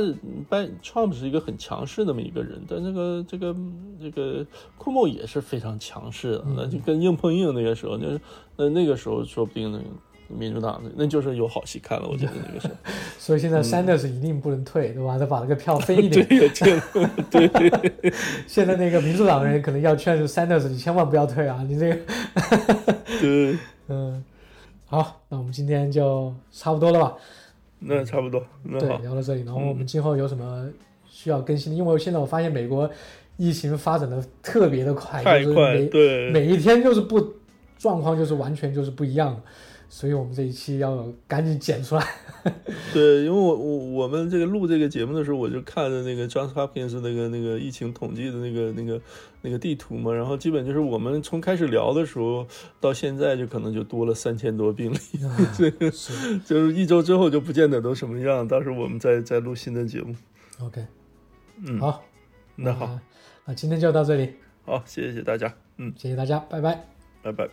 拜 Trump 是一个很强势那么一个人，但这个这个这个库莫也是非常强势的，那就跟硬碰硬那个时候，就是那那个时候说不定那个民主党那就是有好戏看了，我觉得 那个时候。所以现在 Sanders 一定不能退，对吧？他把那个票分一点。对，这个对，现在那个民主党人可能要劝 Sanders，你千万不要退啊！你这个，对，嗯，好，那我们今天就差不多了吧？那差不多，那对，聊到这里，然后我们今后有什么需要更新的？因为现在我发现美国疫情发展的特别的快，就是太快，每对，每一天就是不状况就是完全就是不一样的，所以我们这一期要赶紧剪出来。对，因为我我我们这个录这个节目的时候，我就看着那个 Johns Hopkins 那个那个疫情统计的那个那个那个地图嘛，然后基本就是我们从开始聊的时候到现在，就可能就多了三千多病例，这个 就是一周之后就不见得都什么样，到时候我们再再录新的节目。OK，嗯，好，那好，那今天就到这里，好，谢谢大家，嗯，谢谢大家，拜拜。拜拜。